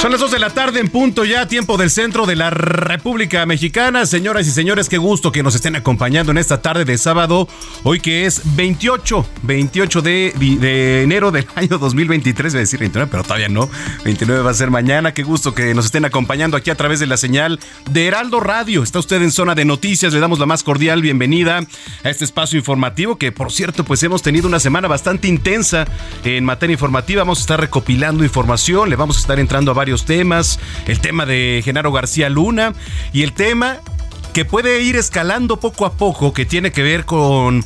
Son las 2 de la tarde en punto ya, tiempo del centro de la República Mexicana. Señoras y señores, qué gusto que nos estén acompañando en esta tarde de sábado, hoy que es 28, 28 de, de enero del año 2023, voy a decir 29, pero todavía no, 29 va a ser mañana. Qué gusto que nos estén acompañando aquí a través de la señal de Heraldo Radio. Está usted en zona de noticias, le damos la más cordial bienvenida a este espacio informativo que, por cierto, pues hemos tenido una semana bastante intensa en materia informativa. Vamos a estar recopilando información, le vamos a estar entrando a varios temas, el tema de Genaro García Luna y el tema que puede ir escalando poco a poco, que tiene que ver con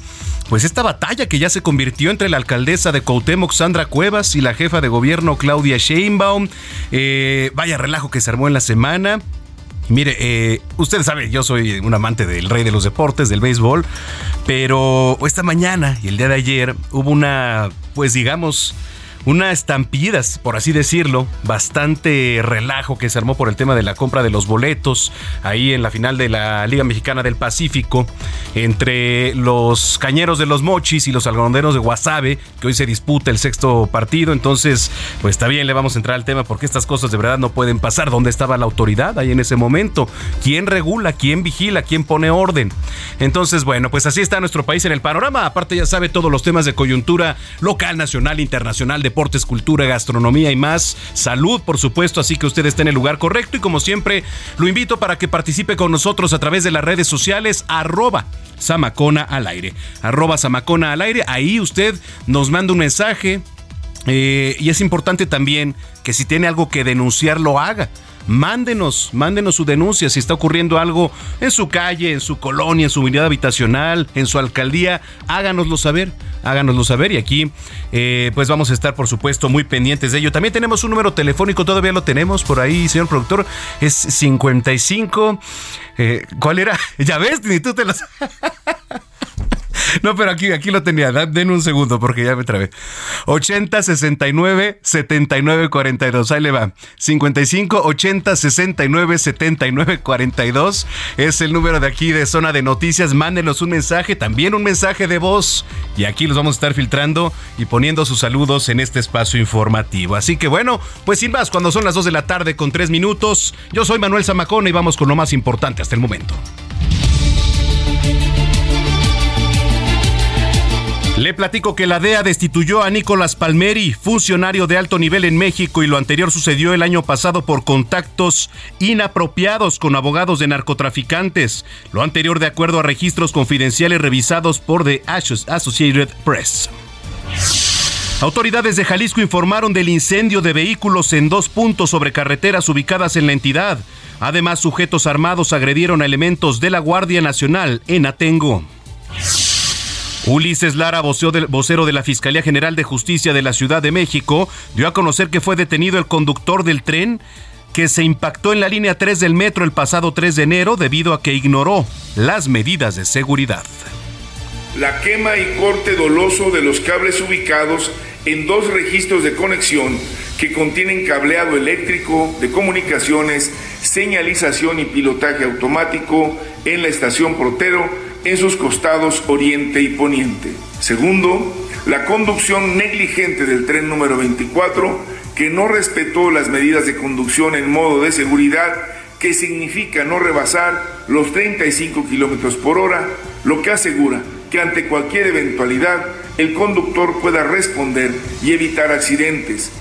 pues esta batalla que ya se convirtió entre la alcaldesa de Cuauhtémoc, Sandra Cuevas, y la jefa de gobierno, Claudia Sheinbaum. Eh, vaya relajo que se armó en la semana. Mire, eh, usted sabe, yo soy un amante del rey de los deportes, del béisbol, pero esta mañana y el día de ayer hubo una, pues digamos, una estampida, por así decirlo, bastante relajo que se armó por el tema de la compra de los boletos ahí en la final de la Liga Mexicana del Pacífico entre los cañeros de los mochis y los algodoneros de Guasave, que hoy se disputa el sexto partido. Entonces, pues está bien, le vamos a entrar al tema porque estas cosas de verdad no pueden pasar. ¿Dónde estaba la autoridad ahí en ese momento? ¿Quién regula? ¿Quién vigila? ¿Quién pone orden? Entonces, bueno, pues así está nuestro país en el panorama. Aparte, ya sabe todos los temas de coyuntura local, nacional, internacional, de deportes, cultura, gastronomía y más. Salud, por supuesto, así que usted está en el lugar correcto y como siempre lo invito para que participe con nosotros a través de las redes sociales arroba Samacona al aire. Arroba al aire. Ahí usted nos manda un mensaje. Eh, y es importante también que si tiene algo que denunciar, lo haga mándenos, mándenos su denuncia si está ocurriendo algo en su calle, en su colonia, en su unidad habitacional, en su alcaldía, háganoslo saber, háganoslo saber y aquí eh, pues vamos a estar por supuesto muy pendientes de ello. También tenemos un número telefónico, todavía lo tenemos por ahí, señor productor, es 55, eh, ¿cuál era? Ya ves, ni tú te lo No, pero aquí, aquí lo tenía. Den un segundo porque ya me trabé. 80 69 79 42. Ahí le va. 55 80 69 79 42 es el número de aquí de Zona de Noticias. Mándenos un mensaje, también un mensaje de voz. Y aquí los vamos a estar filtrando y poniendo sus saludos en este espacio informativo. Así que bueno, pues sin más, cuando son las 2 de la tarde con 3 minutos, yo soy Manuel Zamacona y vamos con lo más importante hasta el momento. Le platico que la DEA destituyó a Nicolás Palmeri, funcionario de alto nivel en México, y lo anterior sucedió el año pasado por contactos inapropiados con abogados de narcotraficantes. Lo anterior de acuerdo a registros confidenciales revisados por The Associated Press. Autoridades de Jalisco informaron del incendio de vehículos en dos puntos sobre carreteras ubicadas en la entidad. Además, sujetos armados agredieron a elementos de la Guardia Nacional en Atengo. Ulises Lara, vocero de la Fiscalía General de Justicia de la Ciudad de México, dio a conocer que fue detenido el conductor del tren que se impactó en la línea 3 del metro el pasado 3 de enero debido a que ignoró las medidas de seguridad. La quema y corte doloso de los cables ubicados en dos registros de conexión que contienen cableado eléctrico, de comunicaciones, señalización y pilotaje automático en la estación Protero en sus costados oriente y poniente. Segundo, la conducción negligente del tren número 24 que no respetó las medidas de conducción en modo de seguridad que significa no rebasar los 35 kilómetros por hora, lo que asegura que ante cualquier eventualidad el conductor pueda responder y evitar accidentes.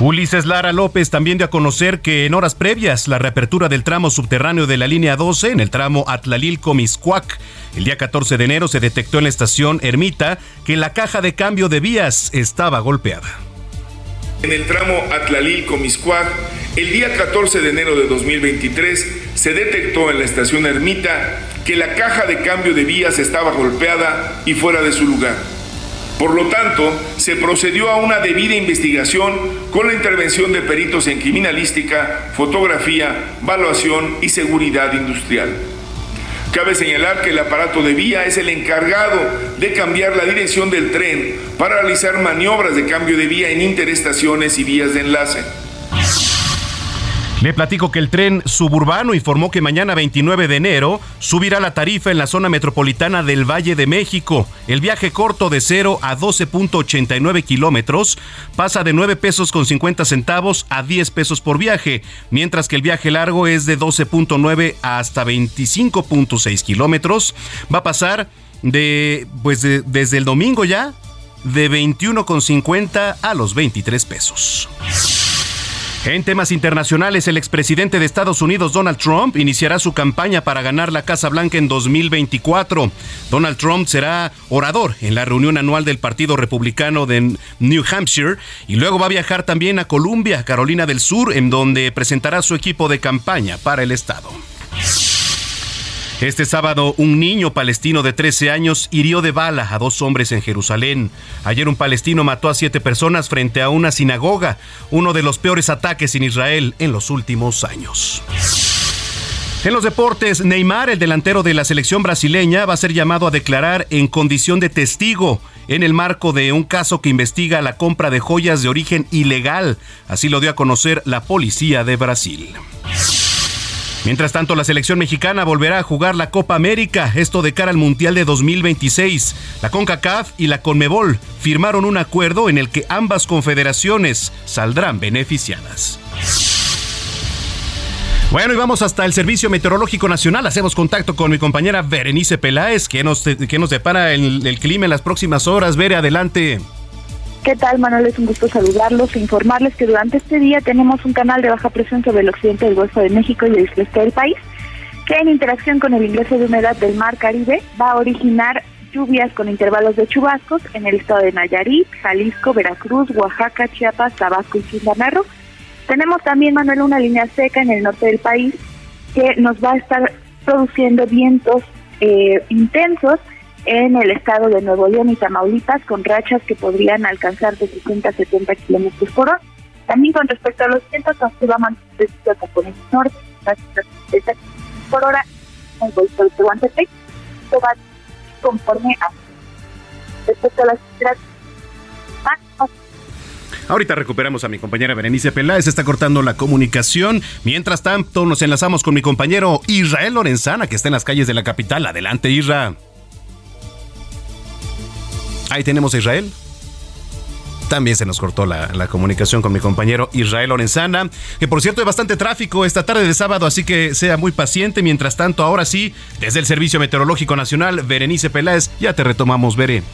Ulises Lara López también dio a conocer que en horas previas la reapertura del tramo subterráneo de la línea 12 en el tramo Atlalil-Comiscuac el día 14 de enero se detectó en la estación Ermita que la caja de cambio de vías estaba golpeada. En el tramo Atlalil-Comiscuac, el día 14 de enero de 2023 se detectó en la estación Ermita que la caja de cambio de vías estaba golpeada y fuera de su lugar. Por lo tanto, se procedió a una debida investigación con la intervención de peritos en criminalística, fotografía, valuación y seguridad industrial. Cabe señalar que el aparato de vía es el encargado de cambiar la dirección del tren para realizar maniobras de cambio de vía en interestaciones y vías de enlace. Le platico que el tren suburbano informó que mañana 29 de enero subirá la tarifa en la zona metropolitana del Valle de México. El viaje corto de 0 a 12.89 kilómetros pasa de 9 pesos con 50 centavos a 10 pesos por viaje, mientras que el viaje largo es de 12.9 hasta 25.6 kilómetros. Va a pasar de, pues desde el domingo ya, de 21.50 a los 23 pesos. En temas internacionales, el expresidente de Estados Unidos, Donald Trump, iniciará su campaña para ganar la Casa Blanca en 2024. Donald Trump será orador en la reunión anual del Partido Republicano de New Hampshire y luego va a viajar también a Columbia, Carolina del Sur, en donde presentará su equipo de campaña para el estado. Este sábado, un niño palestino de 13 años hirió de bala a dos hombres en Jerusalén. Ayer un palestino mató a siete personas frente a una sinagoga, uno de los peores ataques en Israel en los últimos años. En los deportes, Neymar, el delantero de la selección brasileña, va a ser llamado a declarar en condición de testigo en el marco de un caso que investiga la compra de joyas de origen ilegal. Así lo dio a conocer la policía de Brasil. Mientras tanto, la selección mexicana volverá a jugar la Copa América, esto de cara al Mundial de 2026. La CONCACAF y la CONMEBOL firmaron un acuerdo en el que ambas confederaciones saldrán beneficiadas. Bueno, y vamos hasta el Servicio Meteorológico Nacional. Hacemos contacto con mi compañera Berenice Peláez, que nos, que nos depara el, clima en las próximas horas. Vere, adelante. ¿Qué tal, Manuel? Es un gusto saludarlos e informarles que durante este día tenemos un canal de baja presión sobre el occidente del Golfo de México y el sureste del país, que en interacción con el ingreso de humedad del Mar Caribe va a originar lluvias con intervalos de chubascos en el estado de Nayarit, Jalisco, Veracruz, Oaxaca, Chiapas, Tabasco y Quintana Roo. Tenemos también, Manuel, una línea seca en el norte del país que nos va a estar produciendo vientos eh, intensos en el estado de Nuevo León y Tamaulipas con rachas que podrían alcanzar de 50 a 70 kilómetros por hora. También con respecto a los vientos, se va a mantener el componente norte, por hora en el Golfo va conforme a respecto a las Ahorita recuperamos a mi compañera Berenice Peláez, está cortando la comunicación. Mientras tanto, nos enlazamos con mi compañero Israel Lorenzana, que está en las calles de la capital. Adelante, Israel. Ahí tenemos a Israel. También se nos cortó la, comunicación con mi compañero Israel Lorenzana, que por cierto hay bastante tráfico esta tarde de sábado, así que sea muy paciente. Mientras tanto, ahora sí, desde el Servicio Meteorológico Nacional, Berenice Peláez, ya te retomamos, Veré.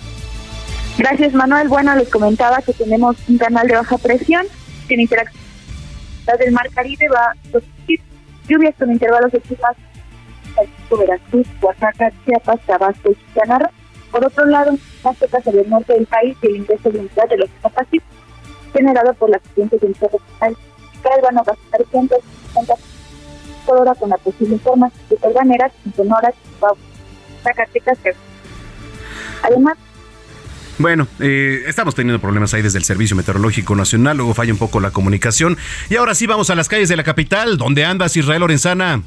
Gracias, Manuel. Bueno, les comentaba que tenemos un canal de baja presión que en interacción del Mar Caribe va a lluvias con intervalos de chubascos Veracruz, Oaxaca, Chiapas, Tabasco y Quintana por otro lado, más cerca hacia el norte del país y el ingreso de unidad de los Pacífico, generado por las siguientes de tropical, que van a gastar 150 por hora con la posible forma de Salvaneras, Sonoras, Zacatecas, Además, bueno, eh, estamos teniendo problemas ahí desde el Servicio Meteorológico Nacional, luego falla un poco la comunicación. Y ahora sí vamos a las calles de la capital. ¿Dónde andas, Israel Lorenzana?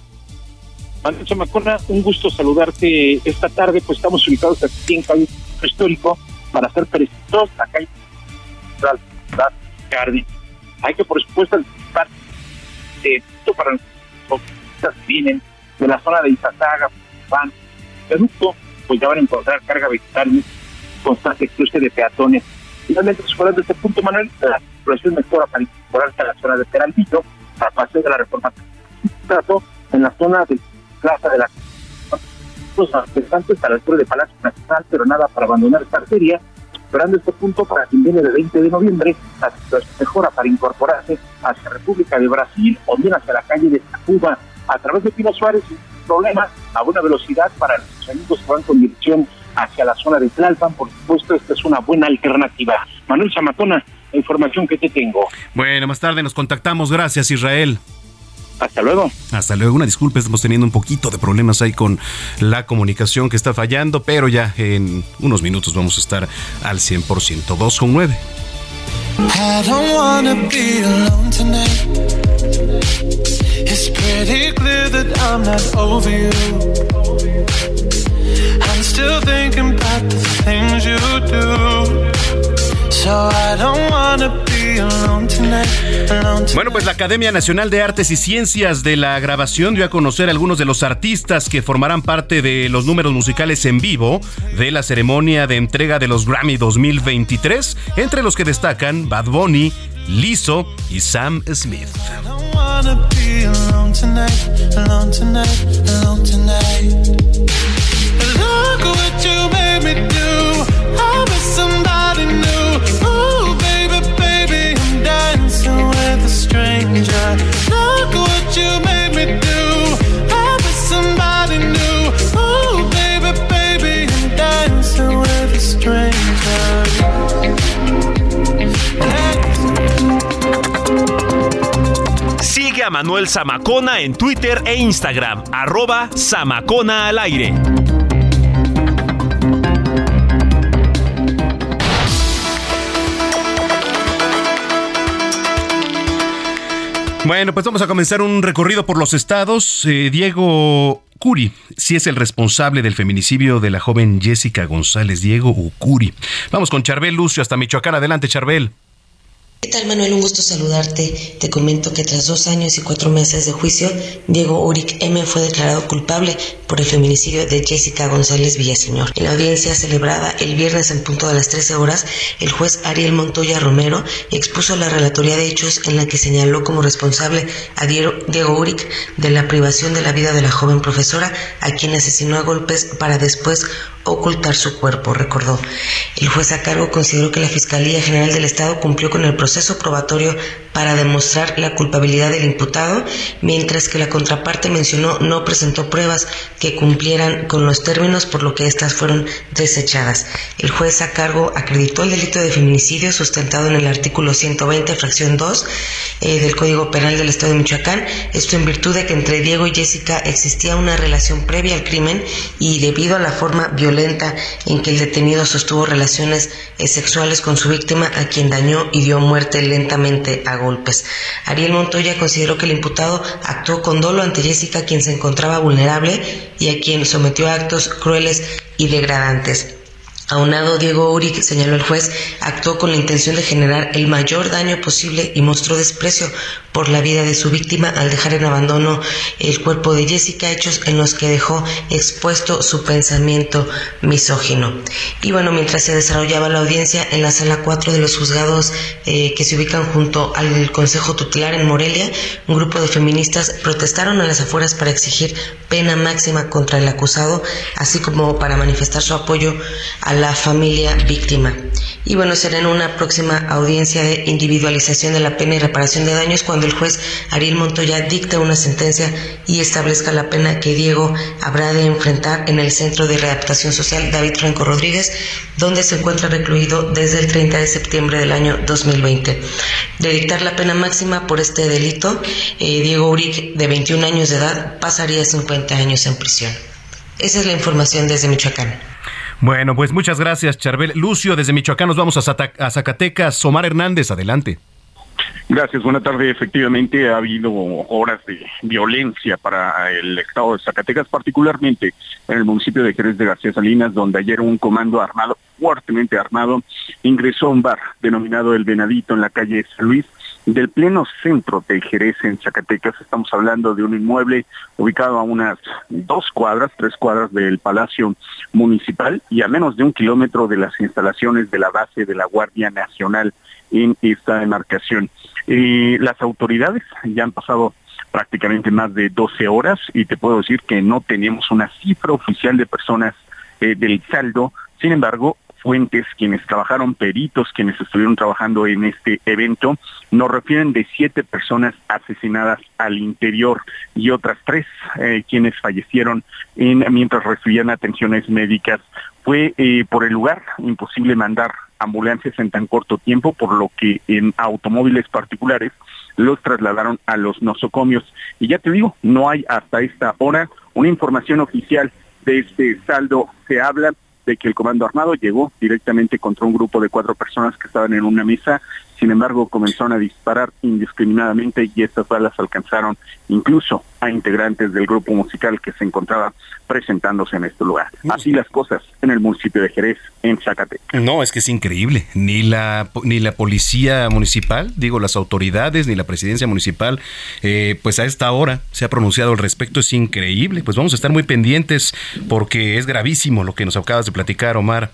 Manuel Chamacona, un gusto saludarte esta tarde, pues estamos ubicados aquí en Calle Histórico para hacer precisos la calle Jardín. Hay que, por supuesto, anticipar de para los que vienen de la zona de Izazaga, van, producto, pues ya van a encontrar carga vegetal, constante cruce de peatones. Finalmente, fuera de este punto, Manuel, la circulación mejora para incorporarse a la zona de Peralvillo, a paseo de la reforma. En la zona de Plaza de la los manifestantes a la altura de Palacio Nacional, pero nada para abandonar esta arteria, esperando este punto para quien viene del 20 de noviembre, la situación mejora para incorporarse hacia República de Brasil o bien hacia la calle de Cuba a través de Pino Suárez sin problema a buena velocidad para los amigos que van con dirección hacia la zona de Tlalpan. Por supuesto, esta es una buena alternativa. Manuel Zamacona, la información que te tengo. Bueno, más tarde nos contactamos. Gracias, Israel. Hasta luego. Hasta luego. Una disculpa, estamos teniendo un poquito de problemas ahí con la comunicación que está fallando, pero ya en unos minutos vamos a estar al 100%. 2 con 9. I don't wanna be alone tonight. It's pretty clear that I'm not over you. I'm still thinking about the things you do. Bueno, pues la Academia Nacional de Artes y Ciencias de la Grabación dio a conocer algunos de los artistas que formarán parte de los números musicales en vivo de la ceremonia de entrega de los Grammy 2023, entre los que destacan Bad Bunny, Lizzo y Sam Smith. Sigue a Manuel Zamacona en Twitter e Instagram, arroba Zamacona al aire. Bueno, pues vamos a comenzar un recorrido por los estados. Eh, Diego Curi, si es el responsable del feminicidio de la joven Jessica González. Diego Ucuri. Vamos con Charbel Lucio hasta Michoacán. Adelante, Charbel. ¿Qué tal Manuel? Un gusto saludarte. Te comento que tras dos años y cuatro meses de juicio, Diego Uric M. fue declarado culpable por el feminicidio de Jessica González Villaseñor. En la audiencia celebrada el viernes en punto de las 13 horas, el juez Ariel Montoya Romero expuso la relatoría de hechos en la que señaló como responsable a Diego Uric de la privación de la vida de la joven profesora, a quien asesinó a golpes para después ocultar su cuerpo, recordó. El juez a cargo consideró que la Fiscalía General del Estado cumplió con el proceso probatorio para demostrar la culpabilidad del imputado, mientras que la contraparte mencionó no presentó pruebas que cumplieran con los términos, por lo que éstas fueron desechadas. El juez a cargo acreditó el delito de feminicidio sustentado en el artículo 120, fracción 2 eh, del Código Penal del Estado de Michoacán, esto en virtud de que entre Diego y Jessica existía una relación previa al crimen y debido a la forma violenta en que el detenido sostuvo relaciones eh, sexuales con su víctima, a quien dañó y dio muerte lentamente a golpes. Ariel Montoya consideró que el imputado actuó con dolo ante Jessica, quien se encontraba vulnerable y a quien sometió a actos crueles y degradantes. Aunado Diego Uric, señaló el juez, actuó con la intención de generar el mayor daño posible y mostró desprecio por la vida de su víctima al dejar en abandono el cuerpo de Jessica, hechos en los que dejó expuesto su pensamiento misógino. Y bueno, mientras se desarrollaba la audiencia en la sala 4 de los juzgados eh, que se ubican junto al Consejo Tutelar en Morelia, un grupo de feministas protestaron a las afueras para exigir pena máxima contra el acusado, así como para manifestar su apoyo a la familia víctima. Y bueno, será en una próxima audiencia de individualización de la pena y reparación de daños cuando el juez Ariel Montoya dicta una sentencia y establezca la pena que Diego habrá de enfrentar en el Centro de Readaptación Social David Franco Rodríguez, donde se encuentra recluido desde el 30 de septiembre del año 2020. De dictar la pena máxima por este delito, eh, Diego Uric, de 21 años de edad, pasaría 50 años en prisión. Esa es la información desde Michoacán. Bueno, pues muchas gracias, Charbel. Lucio, desde Michoacán nos vamos a, Zacatecas. Omar Hernández, adelante. Gracias, buena tarde. Efectivamente, ha habido horas de violencia para el estado de Zacatecas, particularmente en el municipio de Jerez de García Salinas, donde ayer un comando armado, fuertemente armado, ingresó a un bar denominado El Venadito en la calle San Luis, del pleno centro de Jerez en Zacatecas. Estamos hablando de un inmueble ubicado a unas dos cuadras, tres cuadras del Palacio Municipal y a menos de un kilómetro de las instalaciones de la base de la Guardia Nacional en esta demarcación. las autoridades ya han pasado prácticamente más de 12 horas y te puedo decir que no tenemos una cifra oficial de personas eh, del saldo. Sin embargo, fuentes, quienes trabajaron, peritos, quienes estuvieron trabajando en este evento, nos refieren de siete personas asesinadas al interior y otras tres eh, quienes fallecieron en, mientras recibían atenciones médicas. Fue eh, por el lugar imposible mandar ambulancias en tan corto tiempo, por lo que en automóviles particulares los trasladaron a los nosocomios. Y ya te digo, no hay hasta esta hora una información oficial de este saldo. Se habla de que el comando armado llegó directamente contra un grupo de cuatro personas que estaban en una mesa sin embargo, comenzaron a disparar indiscriminadamente y estas balas alcanzaron incluso a integrantes del grupo musical que se encontraba presentándose en este lugar. Así las cosas en el municipio de Jerez, en Zacatecas. No, es que es increíble. Ni la, ni la policía municipal, digo, las autoridades, ni la presidencia municipal, eh, pues a esta hora se ha pronunciado al respecto. Es increíble. Pues vamos a estar muy pendientes porque es gravísimo lo que nos acabas de platicar, Omar.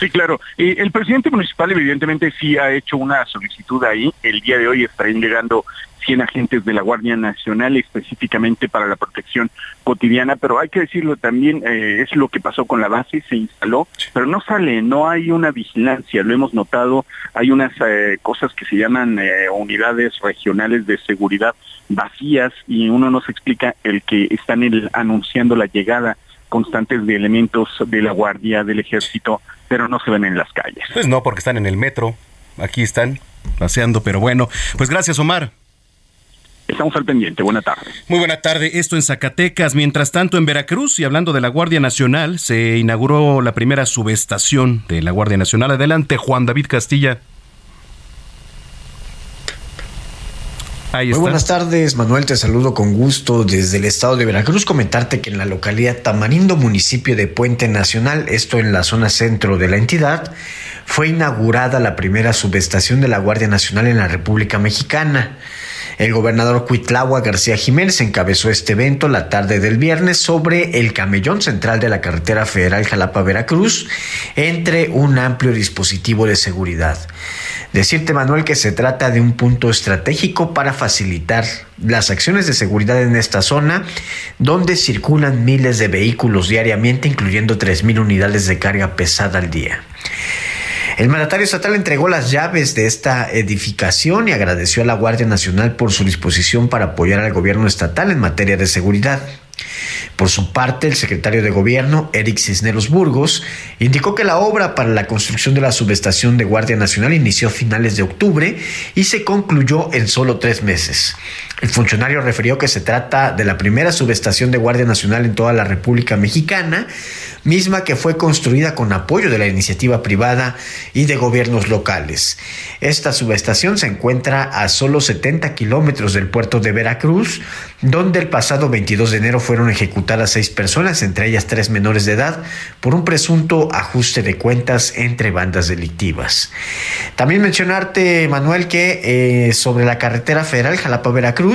Sí, claro. el presidente municipal evidentemente sí ha hecho una solicitud ahí. El día de hoy estarán llegando 100 agentes de la Guardia Nacional específicamente para la protección cotidiana, pero hay que decirlo también, eh, es lo que pasó con la base, se instaló, pero no sale, no hay una vigilancia, lo hemos notado, hay unas eh, cosas que se llaman eh, unidades regionales de seguridad vacías y uno nos explica el que están anunciando la llegada constantes de elementos de la Guardia, del Ejército, pero no se ven en las calles. Pues no, porque están en el metro, aquí están paseando, pero bueno, pues gracias Omar. Estamos al pendiente. Buena tarde. Muy buena tarde. Esto en Zacatecas. Mientras tanto, en Veracruz, y hablando de la Guardia Nacional, se inauguró la primera subestación de la Guardia Nacional. Adelante, Juan David Castilla. Muy buenas tardes, Manuel, te saludo con gusto desde el estado de Veracruz. Comentarte que en la localidad Tamarindo, municipio de Puente Nacional, esto en la zona centro de la entidad, fue inaugurada la primera subestación de la Guardia Nacional en la República Mexicana. El gobernador Cuitlagua García Jiménez encabezó este evento la tarde del viernes sobre el camellón central de la carretera federal Jalapa-Veracruz entre un amplio dispositivo de seguridad. Decirte, Manuel, que se trata de un punto estratégico para facilitar las acciones de seguridad en esta zona, donde circulan miles de vehículos diariamente, incluyendo 3.000 unidades de carga pesada al día. El mandatario estatal entregó las llaves de esta edificación y agradeció a la Guardia Nacional por su disposición para apoyar al gobierno estatal en materia de seguridad. Por su parte, el secretario de Gobierno, Eric Cisneros Burgos, indicó que la obra para la construcción de la subestación de Guardia Nacional inició a finales de octubre y se concluyó en solo tres meses. El funcionario refirió que se trata de la primera subestación de Guardia Nacional en toda la República Mexicana, misma que fue construida con apoyo de la iniciativa privada y de gobiernos locales. Esta subestación se encuentra a solo 70 kilómetros del puerto de Veracruz, donde el pasado 22 de enero fueron ejecutadas seis personas, entre ellas tres menores de edad, por un presunto ajuste de cuentas entre bandas delictivas. También mencionarte, Manuel, que eh, sobre la carretera federal Jalapa-Veracruz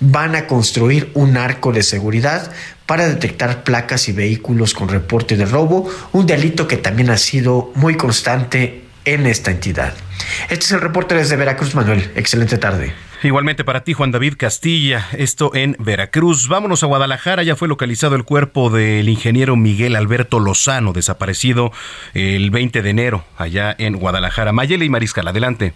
van a construir un arco de seguridad para detectar placas y vehículos con reporte de robo, un delito que también ha sido muy constante en esta entidad. Este es el reporte desde Veracruz, Manuel. Excelente tarde. Igualmente para ti, Juan David Castilla, esto en Veracruz. Vámonos a Guadalajara, ya fue localizado el cuerpo del ingeniero Miguel Alberto Lozano, desaparecido el 20 de enero allá en Guadalajara. Mayele y Mariscal, adelante.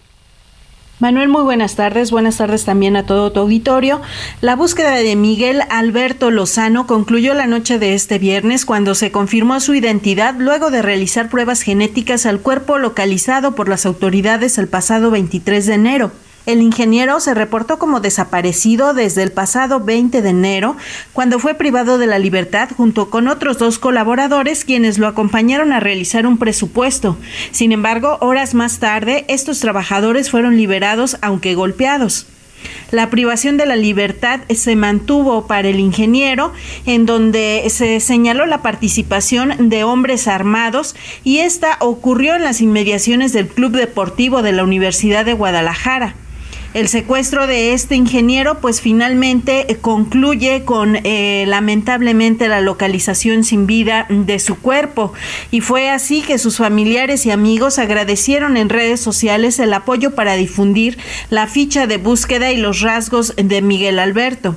Manuel, muy buenas tardes. Buenas tardes también a todo tu auditorio. La búsqueda de Miguel Alberto Lozano concluyó la noche de este viernes cuando se confirmó su identidad luego de realizar pruebas genéticas al cuerpo localizado por las autoridades el pasado 23 de enero. El ingeniero se reportó como desaparecido desde el pasado 20 de enero, cuando fue privado de la libertad junto con otros dos colaboradores quienes lo acompañaron a realizar un presupuesto. Sin embargo, horas más tarde, estos trabajadores fueron liberados aunque golpeados. La privación de la libertad se mantuvo para el ingeniero, en donde se señaló la participación de hombres armados y esta ocurrió en las inmediaciones del Club Deportivo de la Universidad de Guadalajara. El secuestro de este ingeniero pues finalmente eh, concluye con eh, lamentablemente la localización sin vida de su cuerpo y fue así que sus familiares y amigos agradecieron en redes sociales el apoyo para difundir la ficha de búsqueda y los rasgos de Miguel Alberto.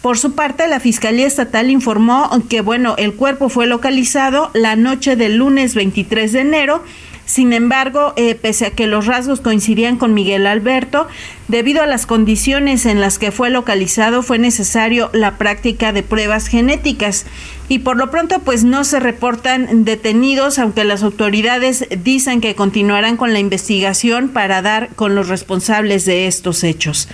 Por su parte, la Fiscalía Estatal informó que, bueno, el cuerpo fue localizado la noche del lunes 23 de enero sin embargo, eh, pese a que los rasgos coincidían con Miguel Alberto, debido a las condiciones en las que fue localizado, fue necesario la práctica de pruebas genéticas. Y por lo pronto, pues no se reportan detenidos, aunque las autoridades dicen que continuarán con la investigación para dar con los responsables de estos hechos.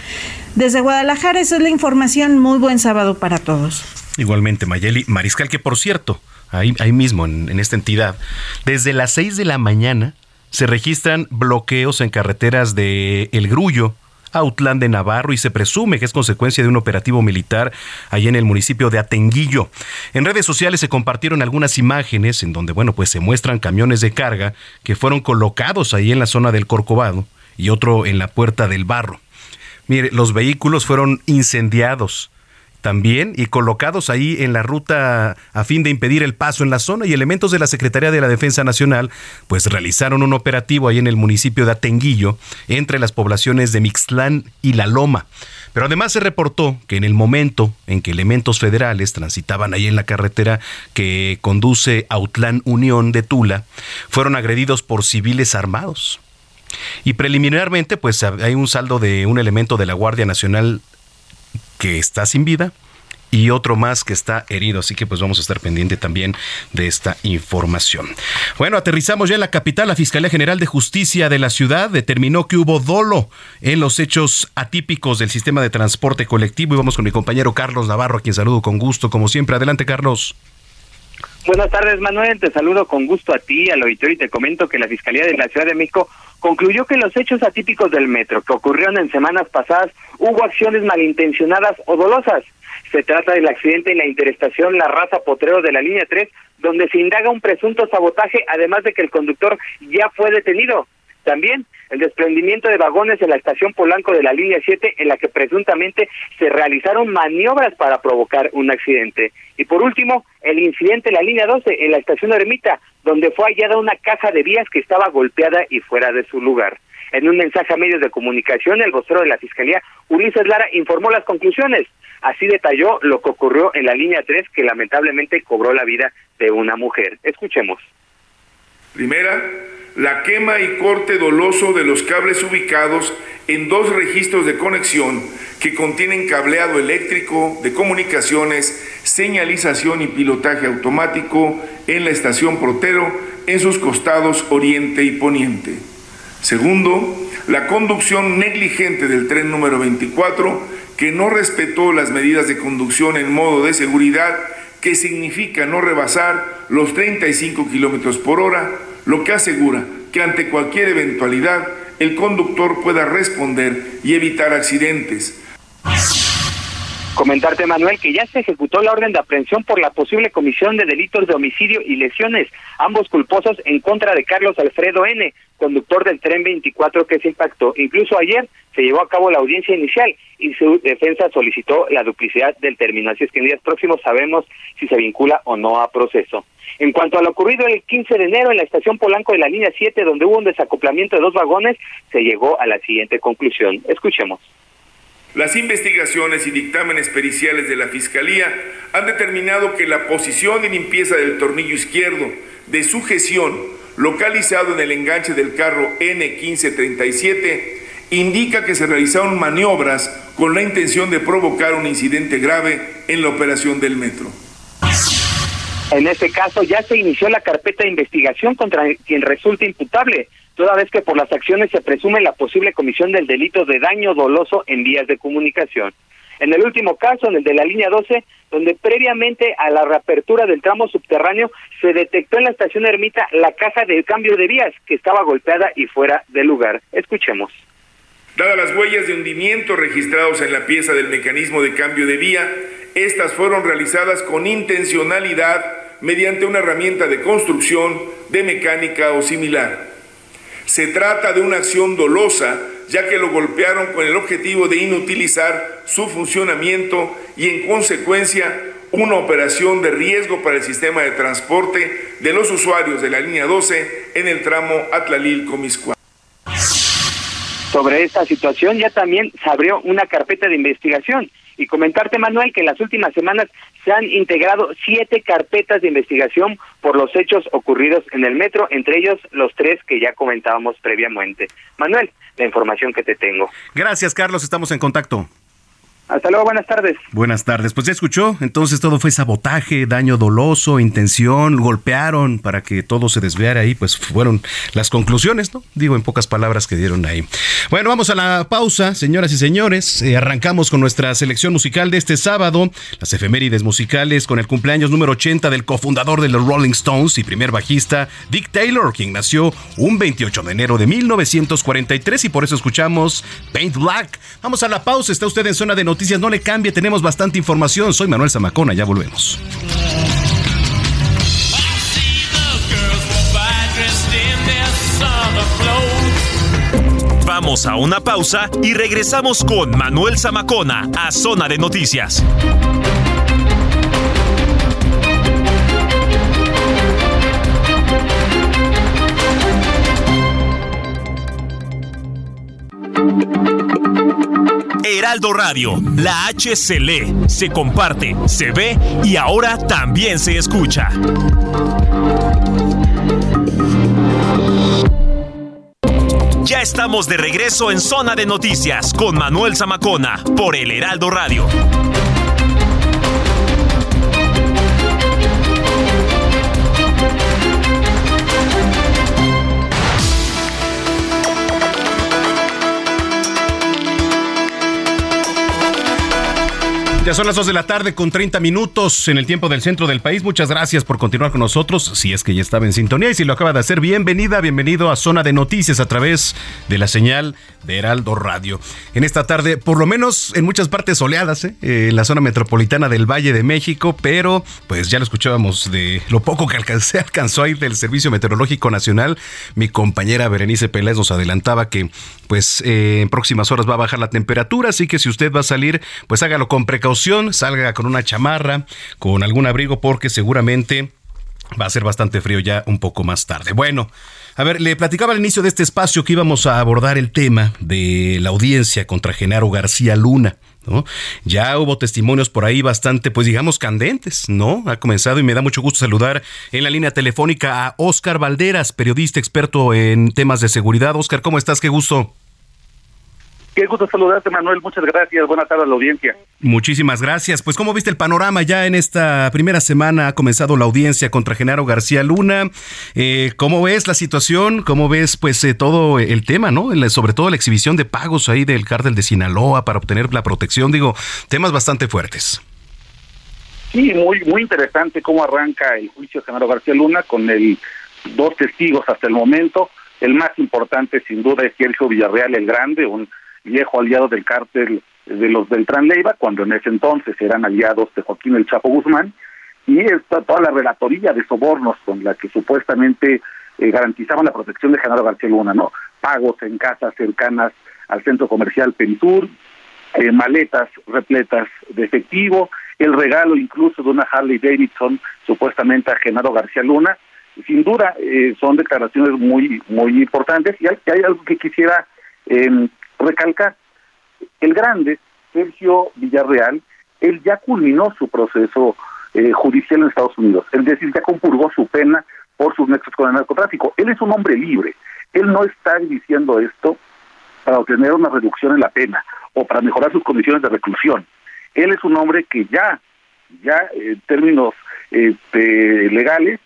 Desde Guadalajara, esa es la información. Muy buen sábado para todos. Igualmente, Mayeli Mariscal, que por cierto, ahí, mismo en, esta entidad, desde las 6 de la mañana se registran bloqueos en carreteras de El Grullo, Autlán de Navarro y se presume que es consecuencia de un operativo militar allá en el municipio de Atenguillo. En redes sociales se compartieron algunas imágenes en donde, bueno, pues se muestran camiones de carga que fueron colocados ahí en la zona del Corcovado y otro en la Puerta del Barro. Mire, los vehículos fueron incendiados también y colocados ahí en la ruta a fin de impedir el paso en la zona y elementos de la Secretaría de la Defensa Nacional pues realizaron un operativo ahí en el municipio de Atenguillo entre las poblaciones de Mixtlán y La Loma. Pero además se reportó que en el momento en que elementos federales transitaban ahí en la carretera que conduce a Utlán Unión de Tula, fueron agredidos por civiles armados. Y preliminarmente, pues hay un saldo de un elemento de la Guardia Nacional que está sin vida y otro más que está herido. Así que pues vamos a estar pendiente también de esta información. Bueno, aterrizamos ya en la capital. La Fiscalía General de Justicia de la ciudad determinó que hubo dolo en los hechos atípicos del sistema de transporte colectivo. Y vamos con mi compañero Carlos Navarro, a quien saludo con gusto, como siempre. Adelante, Carlos. Buenas tardes, Manuel. Te saludo con gusto a ti, al auditorio, y te comento que la Fiscalía de la Ciudad de México concluyó que los hechos atípicos del metro que ocurrieron en semanas pasadas hubo acciones malintencionadas o dolosas. Se trata del accidente en la interestación La Raza Potrero de la línea 3, donde se indaga un presunto sabotaje, además de que el conductor ya fue detenido. También el desprendimiento de vagones en la estación Polanco de la línea 7 en la que presuntamente se realizaron maniobras para provocar un accidente. Y por último, el incidente en la línea 12 en la estación Ermita, donde fue hallada una caja de vías que estaba golpeada y fuera de su lugar. En un mensaje a medios de comunicación, el vocero de la Fiscalía, Ulises Lara, informó las conclusiones. Así detalló lo que ocurrió en la línea 3 que lamentablemente cobró la vida de una mujer. Escuchemos. Primera, la quema y corte doloso de los cables ubicados en dos registros de conexión que contienen cableado eléctrico de comunicaciones, señalización y pilotaje automático en la estación Protero en sus costados oriente y poniente. Segundo, la conducción negligente del tren número 24 que no respetó las medidas de conducción en modo de seguridad que significa no rebasar los 35 kilómetros por hora lo que asegura que ante cualquier eventualidad el conductor pueda responder y evitar accidentes. Comentarte, Manuel, que ya se ejecutó la orden de aprehensión por la posible comisión de delitos de homicidio y lesiones, ambos culposos en contra de Carlos Alfredo N., conductor del tren 24 que se impactó. Incluso ayer se llevó a cabo la audiencia inicial y su defensa solicitó la duplicidad del término. Así es que en días próximos sabemos si se vincula o no a proceso. En cuanto a lo ocurrido el 15 de enero en la estación Polanco de la línea 7, donde hubo un desacoplamiento de dos vagones, se llegó a la siguiente conclusión. Escuchemos. Las investigaciones y dictámenes periciales de la Fiscalía han determinado que la posición de limpieza del tornillo izquierdo de sujeción localizado en el enganche del carro N1537 indica que se realizaron maniobras con la intención de provocar un incidente grave en la operación del metro. En este caso ya se inició la carpeta de investigación contra quien resulte imputable toda vez que por las acciones se presume la posible comisión del delito de daño doloso en vías de comunicación. En el último caso, en el de la línea 12, donde previamente a la reapertura del tramo subterráneo se detectó en la estación Ermita la caja de cambio de vías que estaba golpeada y fuera de lugar. Escuchemos. Dadas las huellas de hundimiento registrados en la pieza del mecanismo de cambio de vía, estas fueron realizadas con intencionalidad mediante una herramienta de construcción, de mecánica o similar. Se trata de una acción dolosa ya que lo golpearon con el objetivo de inutilizar su funcionamiento y en consecuencia una operación de riesgo para el sistema de transporte de los usuarios de la línea 12 en el tramo Atlalil-Comiscuá. Sobre esta situación ya también se abrió una carpeta de investigación y comentarte, Manuel, que en las últimas semanas se han integrado siete carpetas de investigación por los hechos ocurridos en el metro, entre ellos los tres que ya comentábamos previamente. Manuel, la información que te tengo. Gracias, Carlos, estamos en contacto. Hasta luego, buenas tardes. Buenas tardes. Pues ya escuchó, entonces todo fue sabotaje, daño doloso, intención, golpearon para que todo se desviara ahí, pues fueron las conclusiones, ¿no? Digo en pocas palabras que dieron ahí. Bueno, vamos a la pausa, señoras y señores. Eh, arrancamos con nuestra selección musical de este sábado, las efemérides musicales con el cumpleaños número 80 del cofundador de los Rolling Stones y primer bajista, Dick Taylor, quien nació un 28 de enero de 1943 y por eso escuchamos Paint Black. Vamos a la pausa, está usted en zona de noticias noticias, no le cambie, tenemos bastante información. Soy Manuel Zamacona, ya volvemos. Vamos a una pausa y regresamos con Manuel Zamacona a Zona de Noticias. Heraldo Radio, la H se se comparte, se ve y ahora también se escucha. Ya estamos de regreso en Zona de Noticias con Manuel Zamacona por el Heraldo Radio. Ya son las 2 de la tarde con 30 minutos en el tiempo del centro del país. Muchas gracias por continuar con nosotros. Si es que ya estaba en sintonía y si lo acaba de hacer, bienvenida, bienvenido a Zona de Noticias a través de la señal de Heraldo Radio. En esta tarde, por lo menos en muchas partes soleadas, ¿eh? en la zona metropolitana del Valle de México, pero pues ya lo escuchábamos de lo poco que alcancé, alcanzó ahí del Servicio Meteorológico Nacional. Mi compañera Berenice Pérez nos adelantaba que pues eh, en próximas horas va a bajar la temperatura, así que si usted va a salir, pues hágalo con precaución salga con una chamarra, con algún abrigo, porque seguramente va a ser bastante frío ya un poco más tarde. Bueno, a ver, le platicaba al inicio de este espacio que íbamos a abordar el tema de la audiencia contra Genaro García Luna. Ya hubo testimonios por ahí bastante, pues digamos, candentes, ¿no? Ha comenzado y me da mucho gusto saludar en la línea telefónica a Oscar Valderas, periodista experto en temas de seguridad. Oscar, ¿cómo estás? Qué gusto. Qué gusto saludarte, Manuel. Muchas gracias. Buenas tardes a la audiencia. Muchísimas gracias. Pues, ¿cómo viste el panorama? Ya en esta primera semana ha comenzado la audiencia contra Genaro García Luna. Eh, ¿Cómo ves la situación? ¿Cómo ves, pues, eh, todo el tema, no? sobre todo la exhibición de pagos ahí del cártel de Sinaloa para obtener la protección. Digo, temas bastante fuertes. Sí, muy, muy interesante cómo arranca el juicio de Genaro García Luna con el dos testigos hasta el momento. El más importante, sin duda, es Sergio Villarreal el Grande, un viejo aliado del cártel de los Beltrán Leiva, cuando en ese entonces eran aliados de Joaquín El Chapo Guzmán, y está toda la relatoría de sobornos con la que supuestamente eh, garantizaban la protección de Genaro García Luna, ¿no? Pagos en casas cercanas al centro comercial Perisur, eh, maletas repletas de efectivo, el regalo incluso de una Harley Davidson supuestamente a Genaro García Luna. Sin duda eh, son declaraciones muy muy importantes y hay, hay algo que quisiera eh, recalcar. El grande, Sergio Villarreal, él ya culminó su proceso eh, judicial en Estados Unidos, es decir, ya compurgó su pena por sus nexos con el narcotráfico. Él es un hombre libre, él no está diciendo esto para obtener una reducción en la pena o para mejorar sus condiciones de reclusión. Él es un hombre que ya, ya en términos este, legales,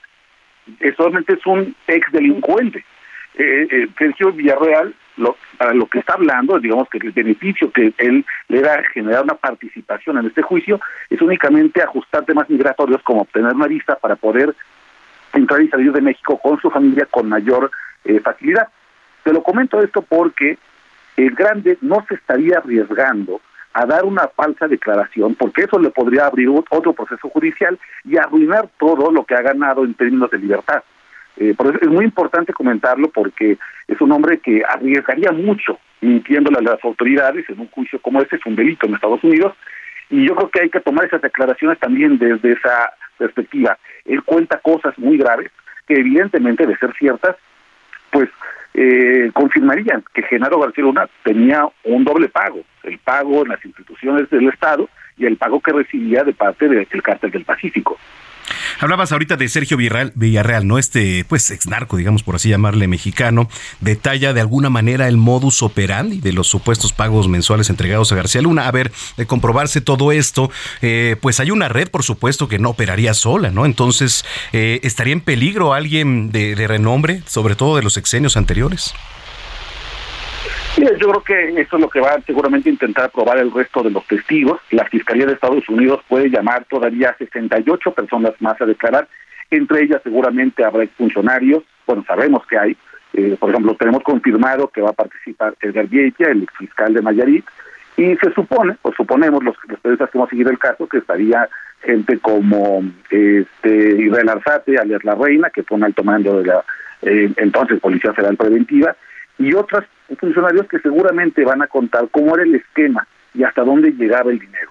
solamente es un ex delincuente. Eh, eh, Sergio Villarreal lo, para lo que está hablando, digamos que el beneficio que él le da generar una participación en este juicio es únicamente ajustar temas migratorios como obtener una visa para poder entrar y salir de México con su familia con mayor eh, facilidad. Te lo comento esto porque el grande no se estaría arriesgando a dar una falsa declaración, porque eso le podría abrir otro proceso judicial y arruinar todo lo que ha ganado en términos de libertad. Eh, es muy importante comentarlo porque es un hombre que arriesgaría mucho mintiéndole a las autoridades en un juicio como este, es un delito en Estados Unidos, y yo creo que hay que tomar esas declaraciones también desde esa perspectiva. Él cuenta cosas muy graves que evidentemente de ser ciertas, pues eh, confirmarían que Genaro García Luna tenía un doble pago, el pago en las instituciones del Estado y el pago que recibía de parte del cártel del Pacífico. Hablabas ahorita de Sergio Villarreal, ¿no? Este, pues, ex narco, digamos por así llamarle, mexicano. Detalla de alguna manera el modus operandi de los supuestos pagos mensuales entregados a García Luna. A ver, de comprobarse todo esto, eh, pues hay una red, por supuesto, que no operaría sola, ¿no? Entonces, eh, ¿estaría en peligro alguien de, de renombre, sobre todo de los exenios anteriores? Yo creo que eso es lo que va seguramente a intentar probar el resto de los testigos. La Fiscalía de Estados Unidos puede llamar todavía a 68 personas más a declarar. Entre ellas seguramente habrá funcionarios, bueno, sabemos que hay. Eh, por ejemplo, tenemos confirmado que va a participar Edgar Vietia, el fiscal de Nayarit, y se supone, o suponemos los, los periodistas que hemos seguido el caso, que estaría gente como este Israel Arzate, alias La Reina, que fue un alto mando de la eh, entonces Policía Federal Preventiva, y otros funcionarios que seguramente van a contar cómo era el esquema y hasta dónde llegaba el dinero.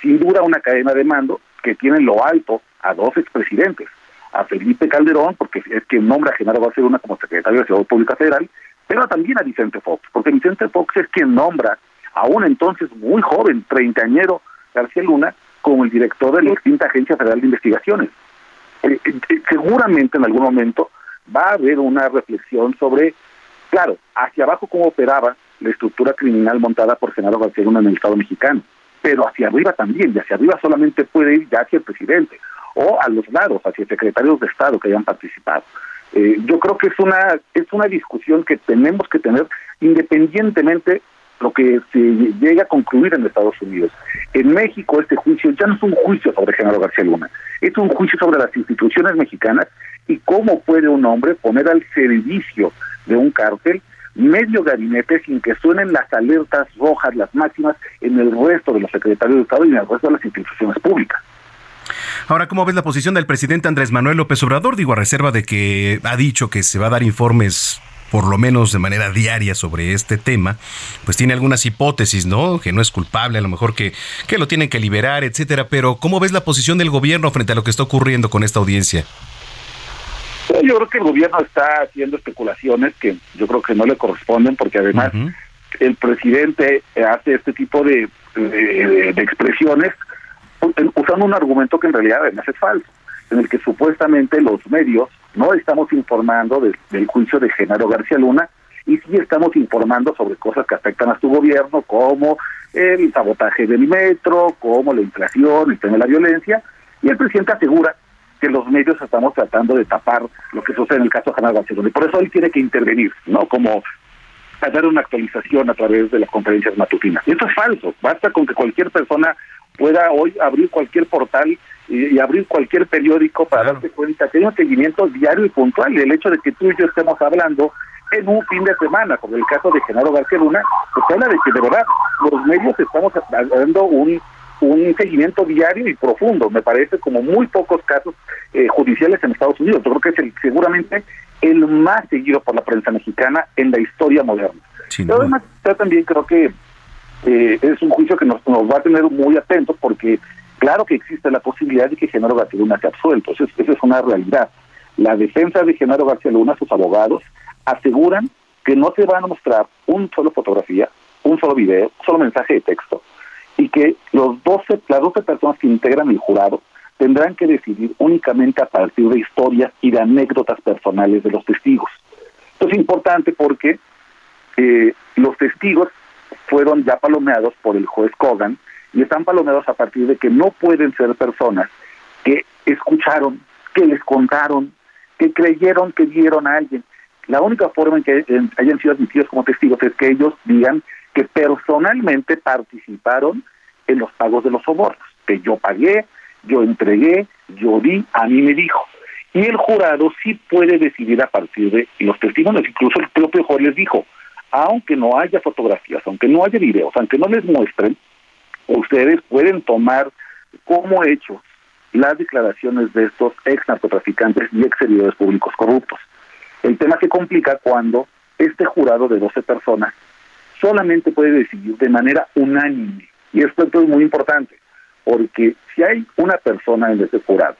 Sin duda una cadena de mando que tiene en lo alto a dos expresidentes, a Felipe Calderón, porque es quien nombra a Genaro Barcelona como secretario de Seguridad Pública Federal, pero también a Vicente Fox, porque Vicente Fox es quien nombra a un entonces muy joven, treintañero, García Luna, como el director de la extinta Agencia Federal de Investigaciones. Eh, eh, seguramente en algún momento va a haber una reflexión sobre Claro, hacia abajo cómo operaba la estructura criminal montada por Genaro García Luna en el Estado mexicano, pero hacia arriba también, y hacia arriba solamente puede ir ya hacia el presidente, o a los lados, hacia secretarios de Estado que hayan participado. Eh, yo creo que es una, es una discusión que tenemos que tener independientemente lo que se llegue a concluir en Estados Unidos. En México este juicio ya no es un juicio sobre Genaro García Luna, es un juicio sobre las instituciones mexicanas y cómo puede un hombre poner al servicio de un cártel medio gabinete sin que suenen las alertas rojas, las máximas, en el resto de los secretarios de Estado y en el resto de las instituciones públicas. Ahora, ¿cómo ves la posición del presidente Andrés Manuel López Obrador? Digo, a reserva de que ha dicho que se va a dar informes por lo menos de manera diaria sobre este tema, pues tiene algunas hipótesis, ¿no? Que no es culpable, a lo mejor que, que lo tienen que liberar, etcétera. Pero, ¿cómo ves la posición del gobierno frente a lo que está ocurriendo con esta audiencia? Yo creo que el gobierno está haciendo especulaciones que yo creo que no le corresponden porque además el presidente hace este tipo de, de, expresiones usando un argumento que en realidad además es falso, en el que supuestamente los medios no estamos informando del juicio de Genaro García Luna y sí estamos informando sobre cosas que afectan a su gobierno, como el sabotaje del metro, como la inflación, el tema de la violencia, y el presidente asegura que los medios estamos tratando de tapar lo que sucede en el caso de Canal Barcelona. Y por eso él tiene que intervenir, ¿no? Como dar una actualización a través de las conferencias matutinas. Y esto es falso. Basta con que cualquier persona pueda hoy abrir cualquier portal y, abrir cualquier periódico para darse cuenta que hay un seguimiento diario y puntual. Y el hecho de que tú y yo estemos hablando en un fin de semana, como el caso de Genaro García Luna, pues habla de que de verdad los medios estamos dando un un seguimiento diario y profundo, me parece como muy pocos casos eh, judiciales en Estados Unidos. Yo creo que es el, seguramente el más seguido por la prensa mexicana en la historia moderna. Pero además, yo también creo que eh, es un juicio que nos, va a tener muy atentos porque claro que existe la posibilidad de que Genaro García Luna sea absuelto, esa es una realidad. La defensa de Genaro García Luna, sus abogados, aseguran que no se van a mostrar un solo fotografía, un solo video, un solo mensaje de texto, y que los 12, las 12 personas que integran el jurado tendrán que decidir únicamente a partir de historias y de anécdotas personales de los testigos. Esto es importante porque eh, los testigos fueron ya palomeados por el juez Kogan y están palomeados a partir de que no pueden ser personas que escucharon, que les contaron, que creyeron que vieron a alguien. La única forma en que hayan sido admitidos como testigos es que ellos digan que personalmente participaron en los pagos de los sobornos, que yo pagué, yo entregué, yo di, a mí me dijo. Y el jurado sí puede decidir a partir de los testimonios, incluso el propio juez les dijo, aunque no haya fotografías, aunque no haya videos, aunque no les muestren, ustedes pueden tomar como hechos las declaraciones de estos ex narcotraficantes y ex servidores públicos corruptos. El tema se complica cuando este jurado de 12 personas solamente puede decidir de manera unánime. Y esto es muy importante, porque si hay una persona en ese jurado,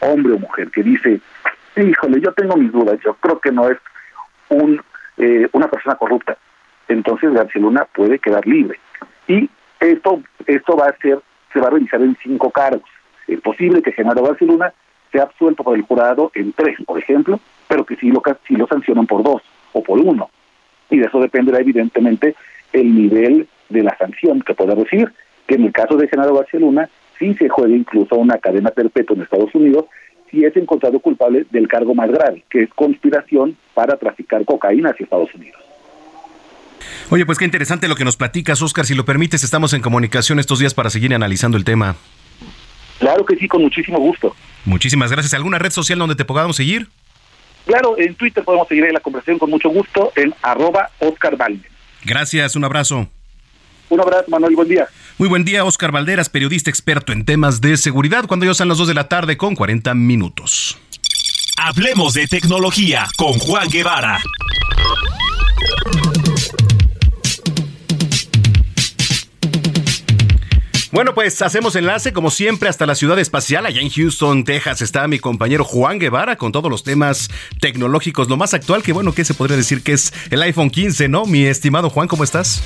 hombre o mujer, que dice, híjole, yo tengo mis dudas, yo creo que no es un, eh, una persona corrupta, entonces García Luna puede quedar libre. Y esto, esto va a ser, se va a revisar en cinco cargos. Es posible que Genaro García Luna sea absuelto por el jurado en tres, por ejemplo, pero que sí lo, sí lo sancionan por dos o por uno. Y de eso dependerá evidentemente el nivel de la sanción que pueda recibir, que en el caso de Genaro García Luna sí se juega incluso una cadena perpetua en Estados Unidos si es encontrado culpable del cargo más grave, que es conspiración para traficar cocaína hacia Estados Unidos. Oye, pues qué interesante lo que nos platicas, Oscar. Si lo permites, estamos en comunicación estos días para seguir analizando el tema. Claro que sí, con muchísimo gusto. Muchísimas gracias. ¿Alguna red social donde te podamos seguir? Claro, en Twitter podemos seguir la conversación con mucho gusto en arroba Oscar Valde. Gracias, un abrazo. Un abrazo, Manuel, buen día. Muy buen día, Oscar Valderas, periodista experto en temas de seguridad, cuando ya son las 2 de la tarde con 40 minutos. Hablemos de tecnología con Juan Guevara. Bueno, pues hacemos enlace como siempre hasta la ciudad espacial. Allá en Houston, Texas, está mi compañero Juan Guevara con todos los temas tecnológicos. Lo más actual, que bueno, que se podría decir que es el iPhone 15, ¿no? Mi estimado Juan, ¿cómo estás?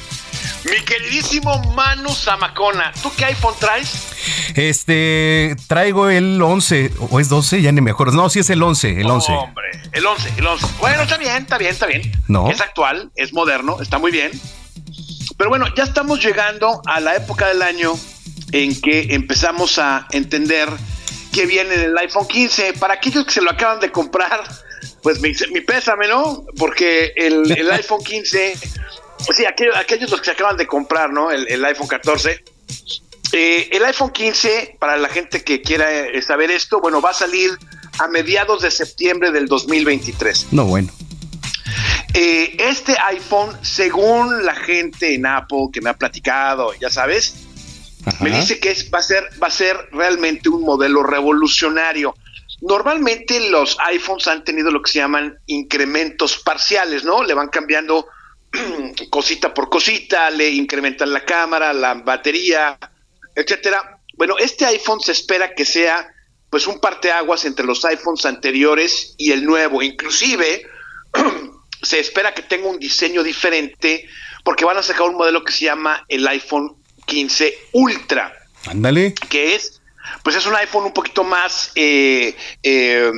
Mi queridísimo Manu Zamacona, ¿tú qué iPhone traes? Este, traigo el 11, o es 12, ya ni mejor. No, sí es el 11, el 11. hombre, el 11, el 11. Bueno, está bien, está bien, está bien. No. Es actual, es moderno, está muy bien. Pero bueno, ya estamos llegando a la época del año en que empezamos a entender que viene el iPhone 15. Para aquellos que se lo acaban de comprar, pues mi, pésame, ¿no? Porque el, iPhone 15, sí, aquellos, aquellos los que se acaban de comprar, ¿no? El, iPhone 14. Eh, el iPhone 15, para la gente que quiera eh, saber esto, bueno, va a salir a mediados de septiembre del 2023. No, bueno. Eh, este iPhone, según la gente en Apple que me ha platicado, ya sabes, me dice que es, va, a ser, va a ser realmente un modelo revolucionario. Normalmente los iPhones han tenido lo que se llaman incrementos parciales, ¿no? Le van cambiando cosita por cosita, le incrementan la cámara, la batería, etcétera. Bueno, este iPhone se espera que sea pues un parteaguas entre los iPhones anteriores y el nuevo. Inclusive se espera que tenga un diseño diferente porque van a sacar un modelo que se llama el iPhone 15 Ultra. Ándale. Que es, pues es un iPhone un poquito más, eh, eh,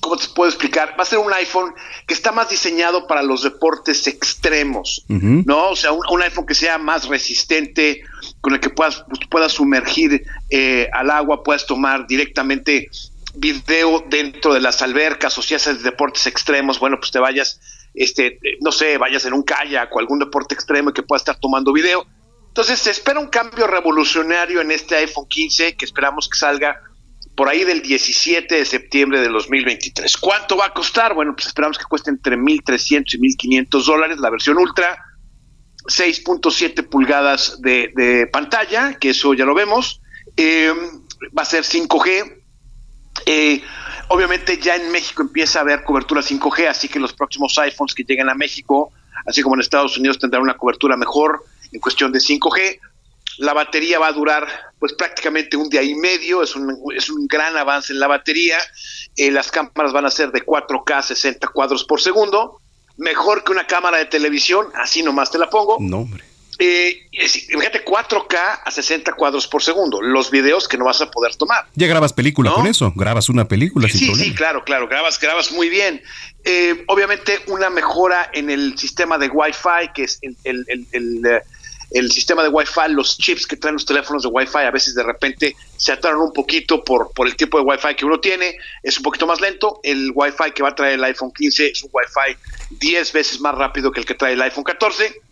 ¿cómo te puedo explicar? Va a ser un iPhone que está más diseñado para los deportes extremos, ¿no? O sea, un, iPhone que sea más resistente, con el que puedas, pues, puedas sumergir eh, al agua, puedas tomar directamente video dentro de las albercas o si haces deportes extremos, bueno, pues te vayas, este, no sé, vayas en un kayak o algún deporte extremo que puedas estar tomando video entonces se espera un cambio revolucionario en este iPhone 15 que esperamos que salga por ahí del 17 de septiembre de 2023. ¿Cuánto va a costar? Bueno, pues esperamos que cueste entre 1.300 y 1.500 dólares la versión Ultra, 6.7 pulgadas de, pantalla, que eso ya lo vemos. Eh, va a ser 5G. Eh, obviamente ya en México empieza a haber cobertura 5G, así que los próximos iPhones que lleguen a México, así como en Estados Unidos, tendrán una cobertura mejor en cuestión de 5G. La batería va a durar pues prácticamente un día y medio, es un, es un gran avance en la batería. Eh, las cámaras van a ser de 4K 60 cuadros por segundo, mejor que una cámara de televisión, así nomás te la pongo. No, hombre. Eh, fíjate, 4K a 60 cuadros por segundo, los videos que no vas a poder tomar. Ya grabas película con eso, grabas una película sí, Sí, claro, claro, grabas, grabas muy bien. Eh, obviamente una mejora en el sistema de Wi-Fi, que es el, el, el, eh, el sistema de Wi-Fi, los chips que traen los teléfonos de Wi-Fi a veces de repente se atoran un poquito por, por el tipo de Wi-Fi que uno tiene, es un poquito más lento. El Wi-Fi que va a traer el iPhone 15 es un Wi-Fi 10 veces más rápido que el que trae el iPhone 14.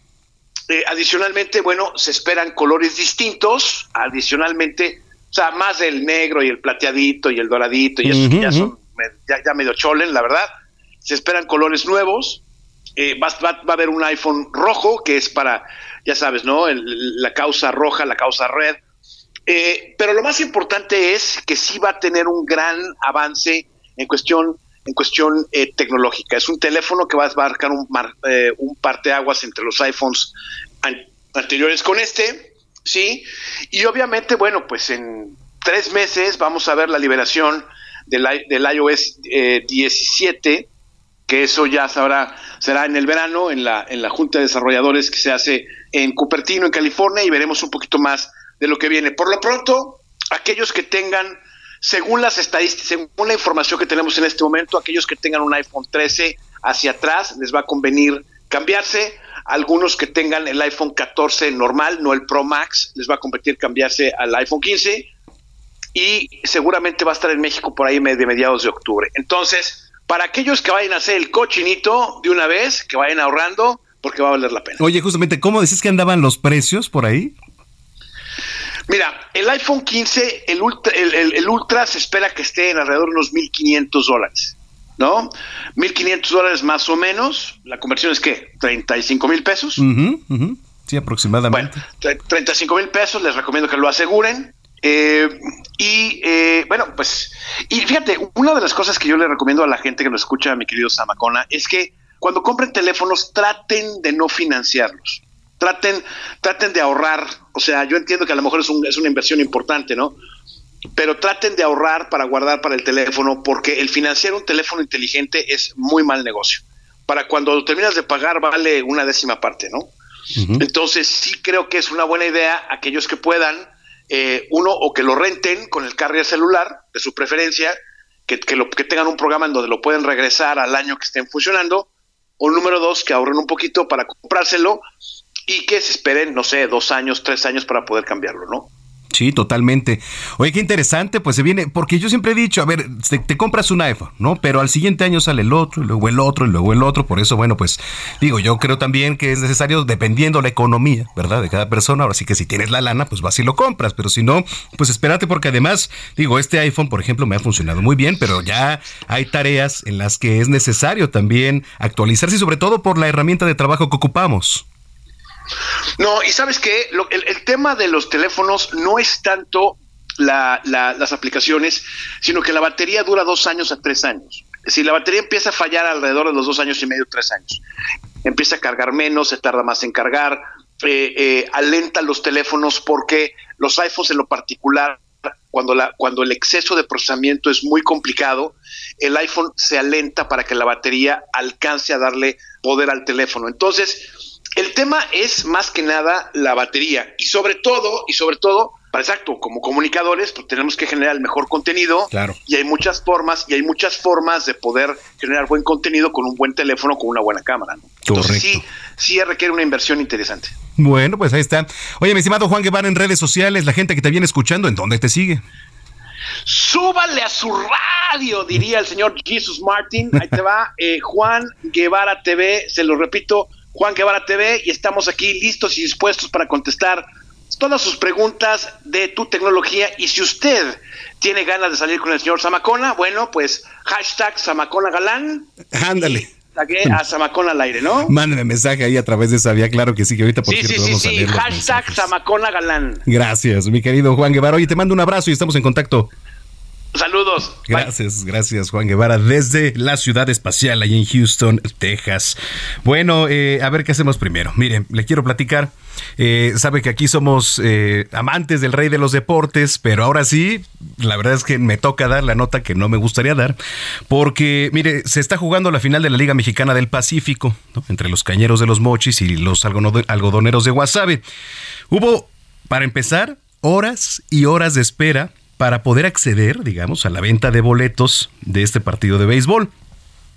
Eh, adicionalmente, bueno, se esperan colores distintos, adicionalmente, o sea, más el negro y el plateadito y el doradito y eso que ya son ya, medio cholen, la verdad. Se esperan colores nuevos. Eh, va, va, a haber un iPhone rojo que es para ya sabes, ¿no? la causa roja, la causa red. Eh, pero lo más importante es que sí va a tener un gran avance en cuestión en cuestión eh, tecnológica. Es un teléfono que va a abarcar un, eh, un parteaguas entre los iPhones anteriores con este, ¿sí? Y obviamente, bueno, pues en tres meses vamos a ver la liberación del, del iOS 17, que eso ya sabrá, será en el verano, en la, en la Junta de Desarrolladores que se hace en Cupertino, en California, y veremos un poquito más de lo que viene. Por lo pronto, aquellos que tengan, según las estadísticas, según la información que tenemos en este momento, aquellos que tengan un iPhone 13 hacia atrás, les va a convenir cambiarse. Algunos que tengan el iPhone 14 normal, no el Pro Max, les va a competir cambiarse al iPhone 15 y seguramente va a estar en México por ahí de mediados de octubre. Entonces, para aquellos que vayan a hacer el cochinito de una vez, que vayan ahorrando, porque va a valer la pena. Oye, justamente, ¿cómo decís que andaban los precios por ahí? Mira, el iPhone 15, el Ultra, el, Ultra se espera que esté en alrededor de unos 1.500 dólares, ¿no? 1.500 dólares más o menos. La conversión es ¿qué? 35 mil pesos. Sí, aproximadamente. Bueno, 35 mil pesos, les recomiendo que lo aseguren. Eh, y eh, bueno, pues, y fíjate, una de las cosas que yo le recomiendo a la gente que nos escucha, mi querido Samacona, es que cuando compren teléfonos traten de no financiarlos traten, traten de ahorrar. O sea, yo entiendo que a lo mejor es, es una inversión importante, ¿no? Pero traten de ahorrar para guardar para el teléfono, porque el financiar un teléfono inteligente es muy mal negocio. Para cuando terminas de pagar vale una décima parte, ¿no? Entonces sí creo que es una buena idea aquellos que puedan, eh, uno, o que lo renten con el carrier celular de su preferencia, que, que, lo, que tengan un programa en donde lo pueden regresar al año que estén funcionando, o número dos, que ahorren un poquito para comprárselo y que se esperen, no sé, dos años, tres años para poder cambiarlo, ¿no? Sí, totalmente. Oye, qué interesante, pues se viene, porque yo siempre he dicho, a ver, te, compras un iPhone, ¿no? Pero al siguiente año sale el otro, y luego el otro, y luego el otro. Por eso, bueno, pues digo, yo creo también que es necesario, dependiendo la economía, ¿verdad? De cada persona. Ahora sí que si tienes la lana, pues vas y lo compras. Pero si no, pues espérate, porque además, digo, este iPhone, por ejemplo, me ha funcionado muy bien, pero ya hay tareas en las que es necesario también actualizarse, y sobre todo por la herramienta de trabajo que ocupamos. No, y sabes que el, tema de los teléfonos no es tanto las aplicaciones, sino que la batería dura dos años a tres años. Si la batería empieza a fallar alrededor de los dos años y medio, tres años, empieza a cargar menos, se tarda más en cargar, eh, eh, alenta los teléfonos porque los iPhones en lo particular cuando, la, cuando el exceso de procesamiento es muy complicado, el iPhone se alenta para que la batería alcance a darle poder al teléfono. Entonces, el tema es más que nada la batería y sobre todo, y sobre todo, para exacto, como comunicadores, pues tenemos que generar el mejor contenido. Claro. Y hay muchas formas, y hay muchas formas de poder generar buen contenido con un buen teléfono, con una buena cámara. Entonces sí, sí requiere una inversión interesante. Bueno, pues ahí está. Oye, mi estimado Juan Guevara en redes sociales, la gente que te viene escuchando, ¿en dónde te sigue? Súbale a su radio, diría el señor Jesus Martin. Ahí te va, eh, Juan Guevara TV, se lo repito, Juan Guevara TV y estamos aquí listos y dispuestos para contestar todas sus preguntas de tu tecnología y si usted tiene ganas de salir con el señor Zamacona, bueno, pues hashtag Zamacona Galán. Ándale. A Zamacona al aire, ¿no? Mándeme mensaje ahí a través de esa vía, claro que sí, que ahorita por sí, sí, sí, sí. Hashtag Zamacona Galán. Gracias, mi querido Juan Guevara. Oye, te mando un abrazo y estamos en contacto. Saludos. Gracias, gracias Juan Guevara desde la ciudad espacial ahí en Houston, Texas. Bueno, eh, a ver qué hacemos primero. Miren, le quiero platicar. Eh, sabe que aquí somos eh, amantes del rey de los deportes, pero ahora sí, la verdad es que me toca dar la nota que no me gustaría dar, porque mire, se está jugando la final de la Liga Mexicana del Pacífico, entre los cañeros de los mochis y los algodoneros de Guasave. Hubo, para empezar, horas y horas de espera para poder acceder, digamos, a la venta de boletos de este partido de béisbol.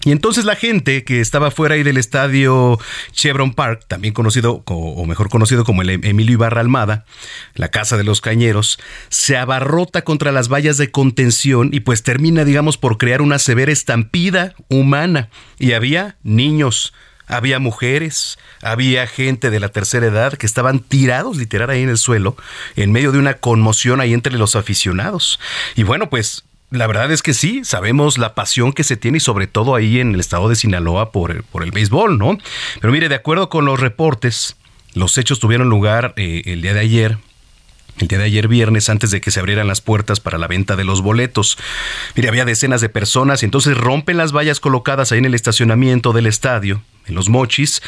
Y entonces la gente que estaba fuera ahí del estadio Chevron Park, también conocido o mejor conocido como el Emilio Ibarra Almada, la casa de los cañeros, se abarrota contra las vallas de contención y pues termina, digamos, por crear una severa estampida humana. Y había niños, había mujeres, había gente de la tercera edad que estaban tirados literal ahí en el suelo, en medio de una conmoción ahí entre los aficionados. Y bueno, pues la verdad es que sí, sabemos la pasión que se tiene y sobre todo ahí en el estado de Sinaloa por el, por el béisbol, ¿no? Pero mire, de acuerdo con los reportes, los hechos tuvieron lugar eh, el día de ayer el día de ayer viernes antes de que se abrieran las puertas para la venta de los boletos. Mire, había decenas de personas y entonces rompen las vallas colocadas ahí en el estacionamiento del estadio, en los mochis,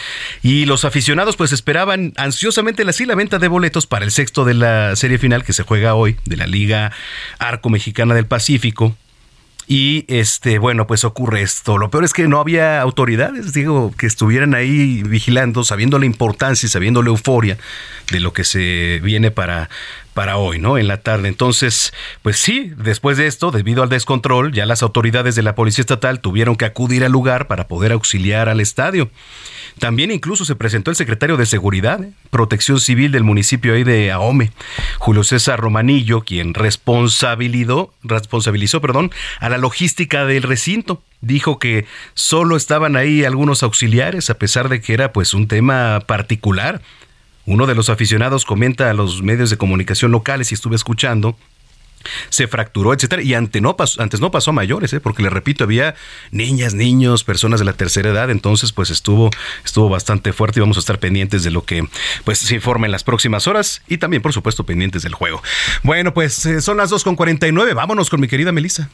y los aficionados pues esperaban ansiosamente la, sí, la venta de boletos para el sexto de la serie final que se juega hoy de la Liga Arco Mexicana del Pacífico. Y este, bueno, pues ocurre esto. Lo peor es que no había autoridades, digo, que estuvieran ahí vigilando, sabiendo la importancia y sabiendo la euforia de lo que se viene para, para hoy, ¿no? En la tarde. Entonces, pues sí, después de esto, debido al descontrol, ya las autoridades de la Policía Estatal tuvieron que acudir al lugar para poder auxiliar al estadio. También incluso se presentó el secretario de Seguridad. Protección Civil del municipio ahí de Ahome, Julio César Romanillo, quien responsabilizó, responsabilizó perdón, a la logística del recinto. Dijo que solo estaban ahí algunos auxiliares, a pesar de que era pues un tema particular. Uno de los aficionados comenta a los medios de comunicación locales y estuve escuchando se fracturó, etcétera, y antes no pasó, antes no pasó a mayores, ¿eh? porque le repito, había niñas, niños, personas de la tercera edad, entonces pues estuvo, estuvo bastante fuerte y vamos a estar pendientes de lo que pues se informa en las próximas horas y también por supuesto pendientes del juego. Bueno, pues eh, son las 2.49, vámonos con mi querida Melissa.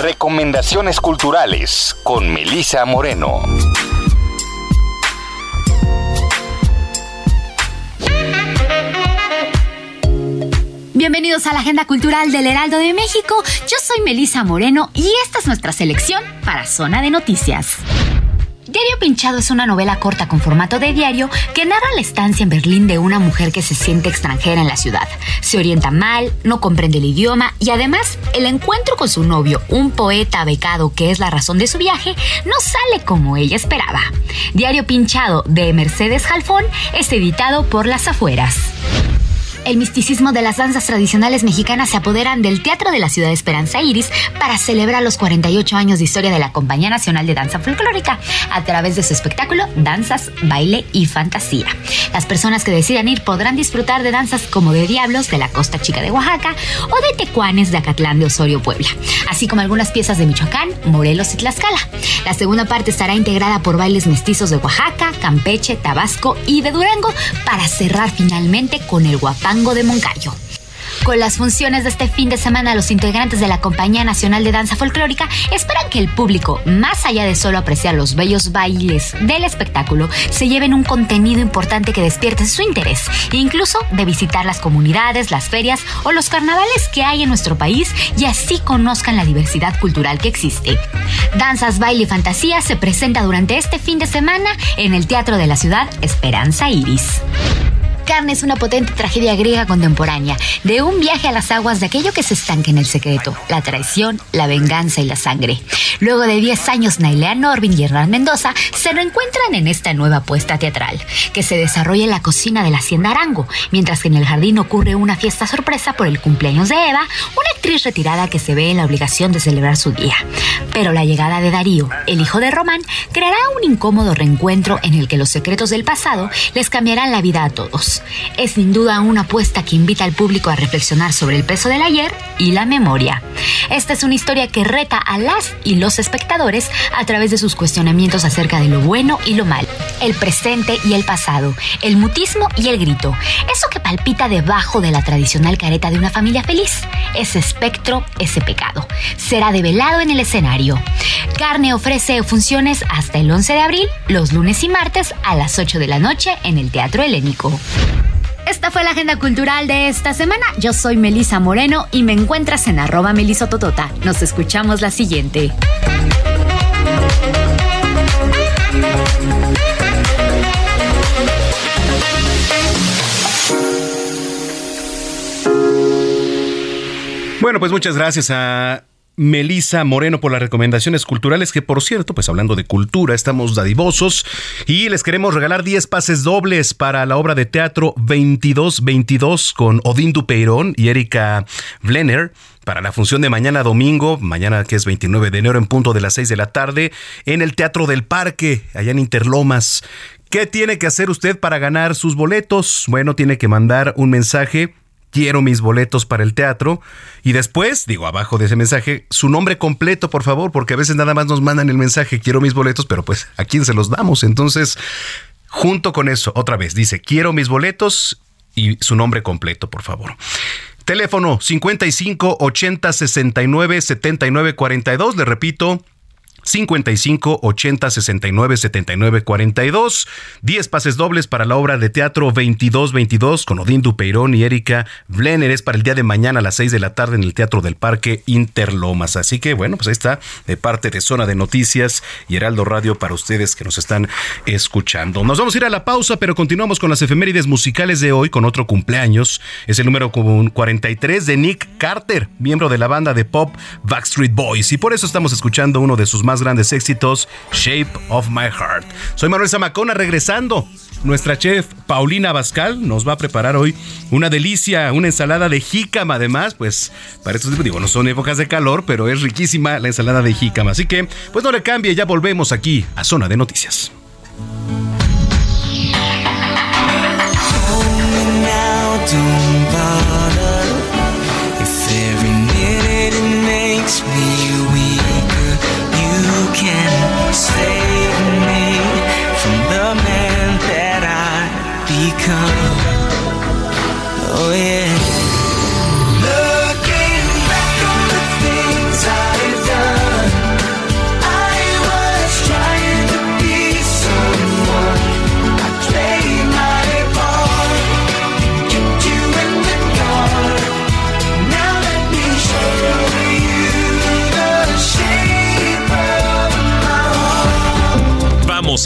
Recomendaciones culturales con Melissa Moreno. Bienvenidos a la Agenda Cultural del Heraldo de México. Yo soy Melisa Moreno y esta es nuestra selección para Zona de Noticias. Diario Pinchado es una novela corta con formato de diario que narra la estancia en Berlín de una mujer que se siente extranjera en la ciudad. Se orienta mal, no comprende el idioma y además el encuentro con su novio, un poeta becado que es la razón de su viaje, no sale como ella esperaba. Diario Pinchado de Mercedes Jalfón es editado por Las Afueras. El misticismo de las danzas tradicionales mexicanas se apoderan del Teatro de la Ciudad de Esperanza Iris para celebrar los 48 años de historia de la Compañía Nacional de Danza Folclórica a través de su espectáculo Danzas, Baile y Fantasía. Las personas que decidan ir podrán disfrutar de danzas como de Diablos de la Costa Chica de Oaxaca o de Tecuanes de Acatlán de Osorio, Puebla, así como algunas piezas de Michoacán, Morelos y Tlaxcala. La segunda parte estará integrada por bailes mestizos de Oaxaca, Campeche, Tabasco y de Durango para cerrar finalmente con el guapán de Moncayo. Con las funciones de este fin de semana, los integrantes de la Compañía Nacional de Danza Folclórica esperan que el público, más allá de solo apreciar los bellos bailes del espectáculo, se lleven un contenido importante que despierte su interés, incluso de visitar las comunidades, las ferias o los carnavales que hay en nuestro país y así conozcan la diversidad cultural que existe. Danzas, Baile y Fantasía se presenta durante este fin de semana en el Teatro de la Ciudad Esperanza Iris carne es una potente tragedia griega contemporánea, de un viaje a las aguas de aquello que se estanca en el secreto, la traición, la venganza y la sangre. Luego de 10 años, Nailea Norvin y Hernán Mendoza se reencuentran en esta nueva apuesta teatral, que se desarrolla en la cocina de la Hacienda Arango, mientras que en el jardín ocurre una fiesta sorpresa por el cumpleaños de Eva, una actriz retirada que se ve en la obligación de celebrar su día. Pero la llegada de Darío, el hijo de Román, creará un incómodo reencuentro en el que los secretos del pasado les cambiarán la vida a todos. Es sin duda una apuesta que invita al público a reflexionar sobre el peso del ayer y la memoria. Esta es una historia que reta a las y los espectadores a través de sus cuestionamientos acerca de lo bueno y lo mal, el presente y el pasado, el mutismo y el grito, eso que palpita debajo de la tradicional careta de una familia feliz, ese espectro, ese pecado. Será develado en el escenario. Carne ofrece funciones hasta el 11 de abril, los lunes y martes a las 8 de la noche en el Teatro Helénico. Esta fue la agenda cultural de esta semana. Yo soy Melisa Moreno y me encuentras en arroba melisototota. Nos escuchamos la siguiente. Bueno, pues muchas gracias a Melisa Moreno por las recomendaciones culturales, que por cierto, pues hablando de cultura, estamos dadivosos y les queremos regalar 10 pases dobles para la obra de teatro 2222 con Odín Dupeirón y Erika Blenner para la función de mañana domingo, mañana que es 29 de enero en punto de las 6 de la tarde, en el Teatro del Parque, allá en Interlomas. ¿Qué tiene que hacer usted para ganar sus boletos? Bueno, tiene que mandar un mensaje quiero mis boletos para el teatro. Y después, digo, abajo de ese mensaje, su nombre completo, por favor, porque a veces nada más nos mandan el mensaje, quiero mis boletos, pero pues, ¿a quién se los damos? Entonces, junto con eso, otra vez, dice, quiero mis boletos y su nombre completo, por favor. Teléfono 55 80 69 79 42. Le repito, 55 80 69 79 42. 10 pases dobles para la obra de teatro 22 22 con Odín Dupeirón y Erika Blenner. Es para el día de mañana a las 6 de la tarde en el Teatro del Parque Interlomas. Así que bueno, pues ahí está de parte de Zona de Noticias y Heraldo Radio para ustedes que nos están escuchando. Nos vamos a ir a la pausa, pero continuamos con las efemérides musicales de hoy con otro cumpleaños. Es el número 43 de Nick Carter, miembro de la banda de pop Backstreet Boys. Y por eso estamos escuchando uno de sus más grandes éxitos, Shape of My Heart. Soy Manuel Zamacona, regresando. Nuestra chef Paulina Bascal nos va a preparar hoy una delicia, una ensalada de jícama. Además, pues para estos digo, no son épocas de calor, pero es riquísima la ensalada de jícama. Así que, pues no le cambie, ya volvemos aquí a Zona de Noticias.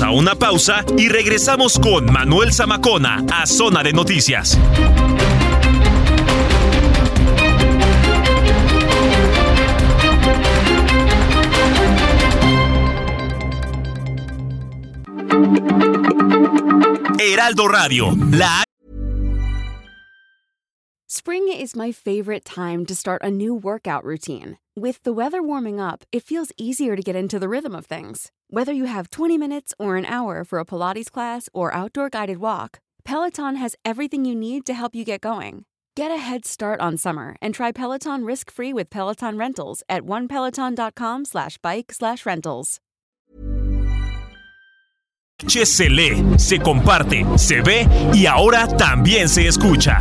A una pausa y regresamos con Manuel Zamacona a Zona de Noticias. Heraldo Radio, la Spring is my favorite time to start a new workout routine. With the weather warming up, it feels easier to get into the rhythm of things. Whether you have 20 minutes or an hour for a Pilates class or outdoor guided walk, Peloton has everything you need to help you get going. Get a head start on summer and try Peloton risk-free with Peloton Rentals at onepeloton.com slash bike slash rentals. Se lee, se comparte, se ve y ahora también se escucha.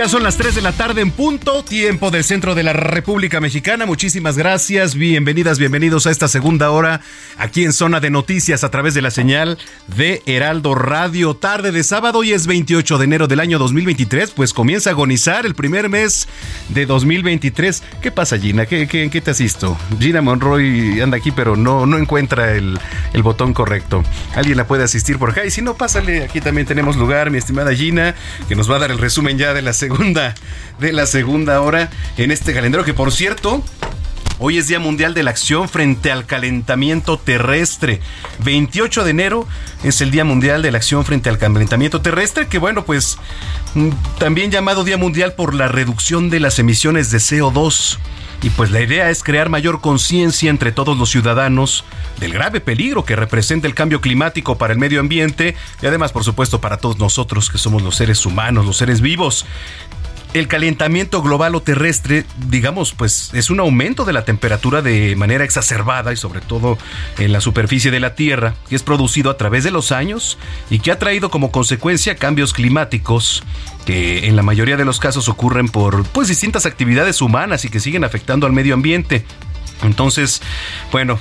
Ya son las 3 de la tarde en punto, tiempo del centro de la República Mexicana. Muchísimas gracias, bienvenidas, bienvenidos a esta segunda hora aquí en Zona de Noticias a través de la señal de Heraldo Radio. Tarde de sábado y es 28 de enero del año 2023, pues comienza a agonizar el primer mes de 2023. ¿Qué pasa, Gina? ¿Qué, qué, en qué te asisto? Gina Monroy anda aquí, pero no, no encuentra el, el botón correcto. ¿Alguien la puede asistir por acá? Y si no, pásale, aquí también tenemos lugar, mi estimada Gina, que nos va a dar el resumen ya de la segunda de la segunda hora en este calendario que por cierto, Hoy es Día Mundial de la Acción frente al Calentamiento Terrestre. 28 de enero es el Día Mundial de la Acción frente al Calentamiento Terrestre, que bueno, pues mm, también llamado Día Mundial por la reducción de las emisiones de CO2. Y pues la idea es crear mayor conciencia entre todos los ciudadanos del grave peligro que representa el cambio climático para el medio ambiente y además, por supuesto, para todos nosotros que somos los seres humanos, los seres vivos el calentamiento global o terrestre, digamos, pues es un aumento de la temperatura de manera exacerbada y sobre todo en la superficie de la Tierra, que es producido a través de los años y que ha traído como consecuencia cambios climáticos que en la mayoría de los casos ocurren por pues distintas actividades humanas y que siguen afectando al medio ambiente. Entonces, bueno,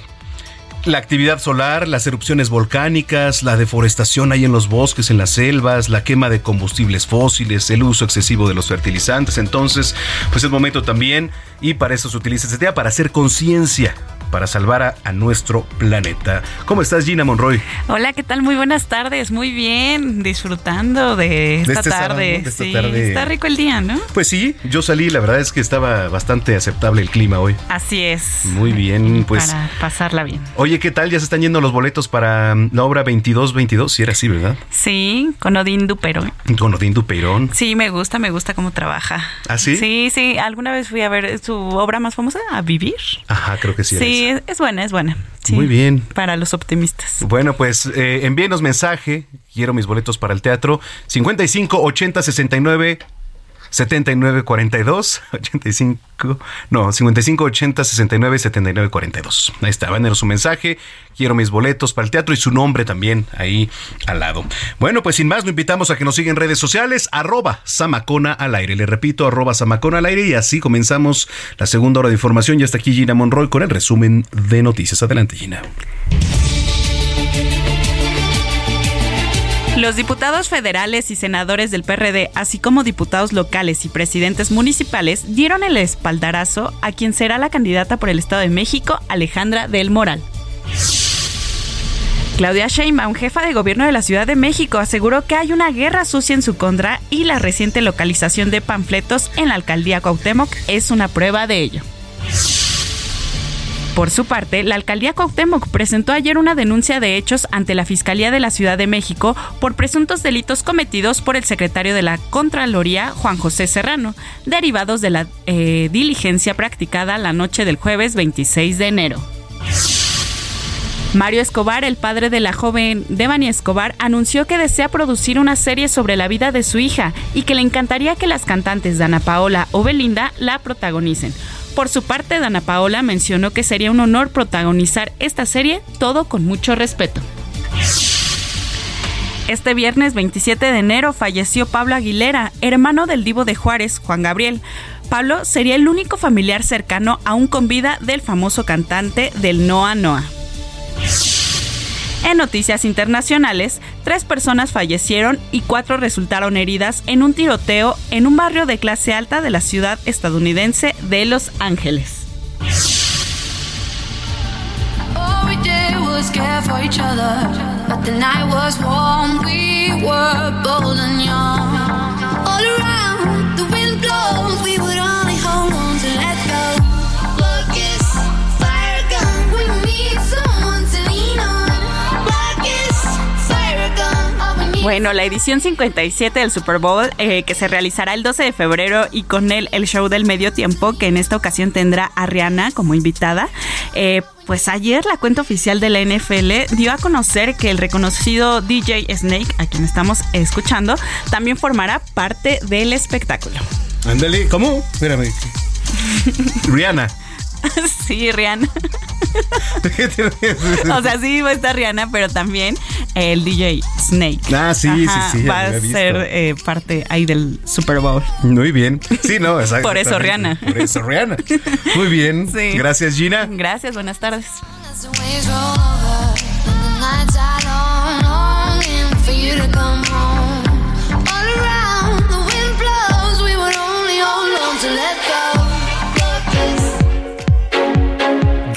la actividad solar, las erupciones volcánicas, la deforestación ahí en los bosques, en las selvas, la quema de combustibles fósiles, el uso excesivo de los fertilizantes. Entonces, pues es momento también, y para eso se utiliza este día, para hacer conciencia para salvar a, nuestro planeta. ¿Cómo estás, Gina Monroy? Hola, ¿qué tal? Muy buenas tardes. Muy bien, disfrutando de esta este tarde. sí, está rico el día, ¿no? Pues sí, yo salí, la verdad es que estaba bastante aceptable el clima hoy. Así es. Muy bien, pues. Para pasarla bien. Oye, ¿qué tal? Ya se están yendo los boletos para mm, la obra 22-22, si era así, ¿verdad? Sí, con Odín Duperón. Con Odín Duperón. Sí, me gusta, me gusta cómo trabaja. ¿Ah, sí? Sí, sí. Alguna vez fui a ver su obra más famosa, A Vivir. Ajá, creo que sí. Sí, es, buena, es buena. Muy bien. Para los optimistas. Bueno, pues eh, envíenos mensaje. Quiero mis boletos para el teatro. 55 80 69 7942 85 no, 55 80 69 79 42. Ahí está, van a su mensaje. Quiero mis boletos para el teatro y su nombre también ahí al lado. Bueno, pues sin más, lo invitamos a que nos sigan en redes sociales, arroba Samacona al aire. Le repito, arroba Samacona al aire y así comenzamos la segunda hora de información. Y hasta aquí Gina Monroy con el resumen de noticias. Adelante, Gina. Los diputados federales y senadores del PRD, así como diputados locales y presidentes municipales, dieron el espaldarazo a quien será la candidata por el Estado de México, Alejandra del Moral. Claudia Sheinbaum, jefa de gobierno de la Ciudad de México, aseguró que hay una guerra sucia en su contra y la reciente localización de panfletos en la alcaldía Cuauhtémoc es una prueba de ello. Por su parte, la alcaldía Cuauhtémoc presentó ayer una denuncia de hechos ante la Fiscalía de la Ciudad de México por presuntos delitos cometidos por el secretario de la Contraloría, Juan José Serrano, derivados de la eh, diligencia practicada la noche del jueves 26 de enero. Mario Escobar, el padre de la joven Devani Escobar, anunció que desea producir una serie sobre la vida de su hija y que le encantaría que las cantantes Dana Paola o Belinda la protagonicen. Por su parte, Dana Paola mencionó que sería un honor protagonizar esta serie, todo con mucho respeto. Este viernes 27 de enero falleció Pablo Aguilera, hermano del divo de Juárez, Juan Gabriel. Pablo sería el único familiar cercano aún con vida del famoso cantante del Noa Noa. En noticias internacionales, tres personas fallecieron y cuatro resultaron heridas en un tiroteo en un barrio de clase alta de la ciudad estadounidense de Los Ángeles. Bueno, la edición 57 del Super Bowl, eh, que se realizará el 12 de febrero y con él el show del medio tiempo, que en esta ocasión tendrá a Rihanna como invitada. Eh, pues ayer la cuenta oficial de la NFL dio a conocer que el reconocido DJ Snake, a quien estamos escuchando, también formará parte del espectáculo. Ándale, ¿cómo? Espérame. Rihanna. sí, Rihanna. o sea, sí va a estar Rihanna, pero también el DJ Snake. Ah, sí, sí, sí. Va a ser eh, parte ahí del Super Bowl. Muy bien. Sí, no, exacto. Por eso Rihanna. Por eso Rihanna. Muy bien. Sí. Gracias, Gina. Gracias, buenas tardes.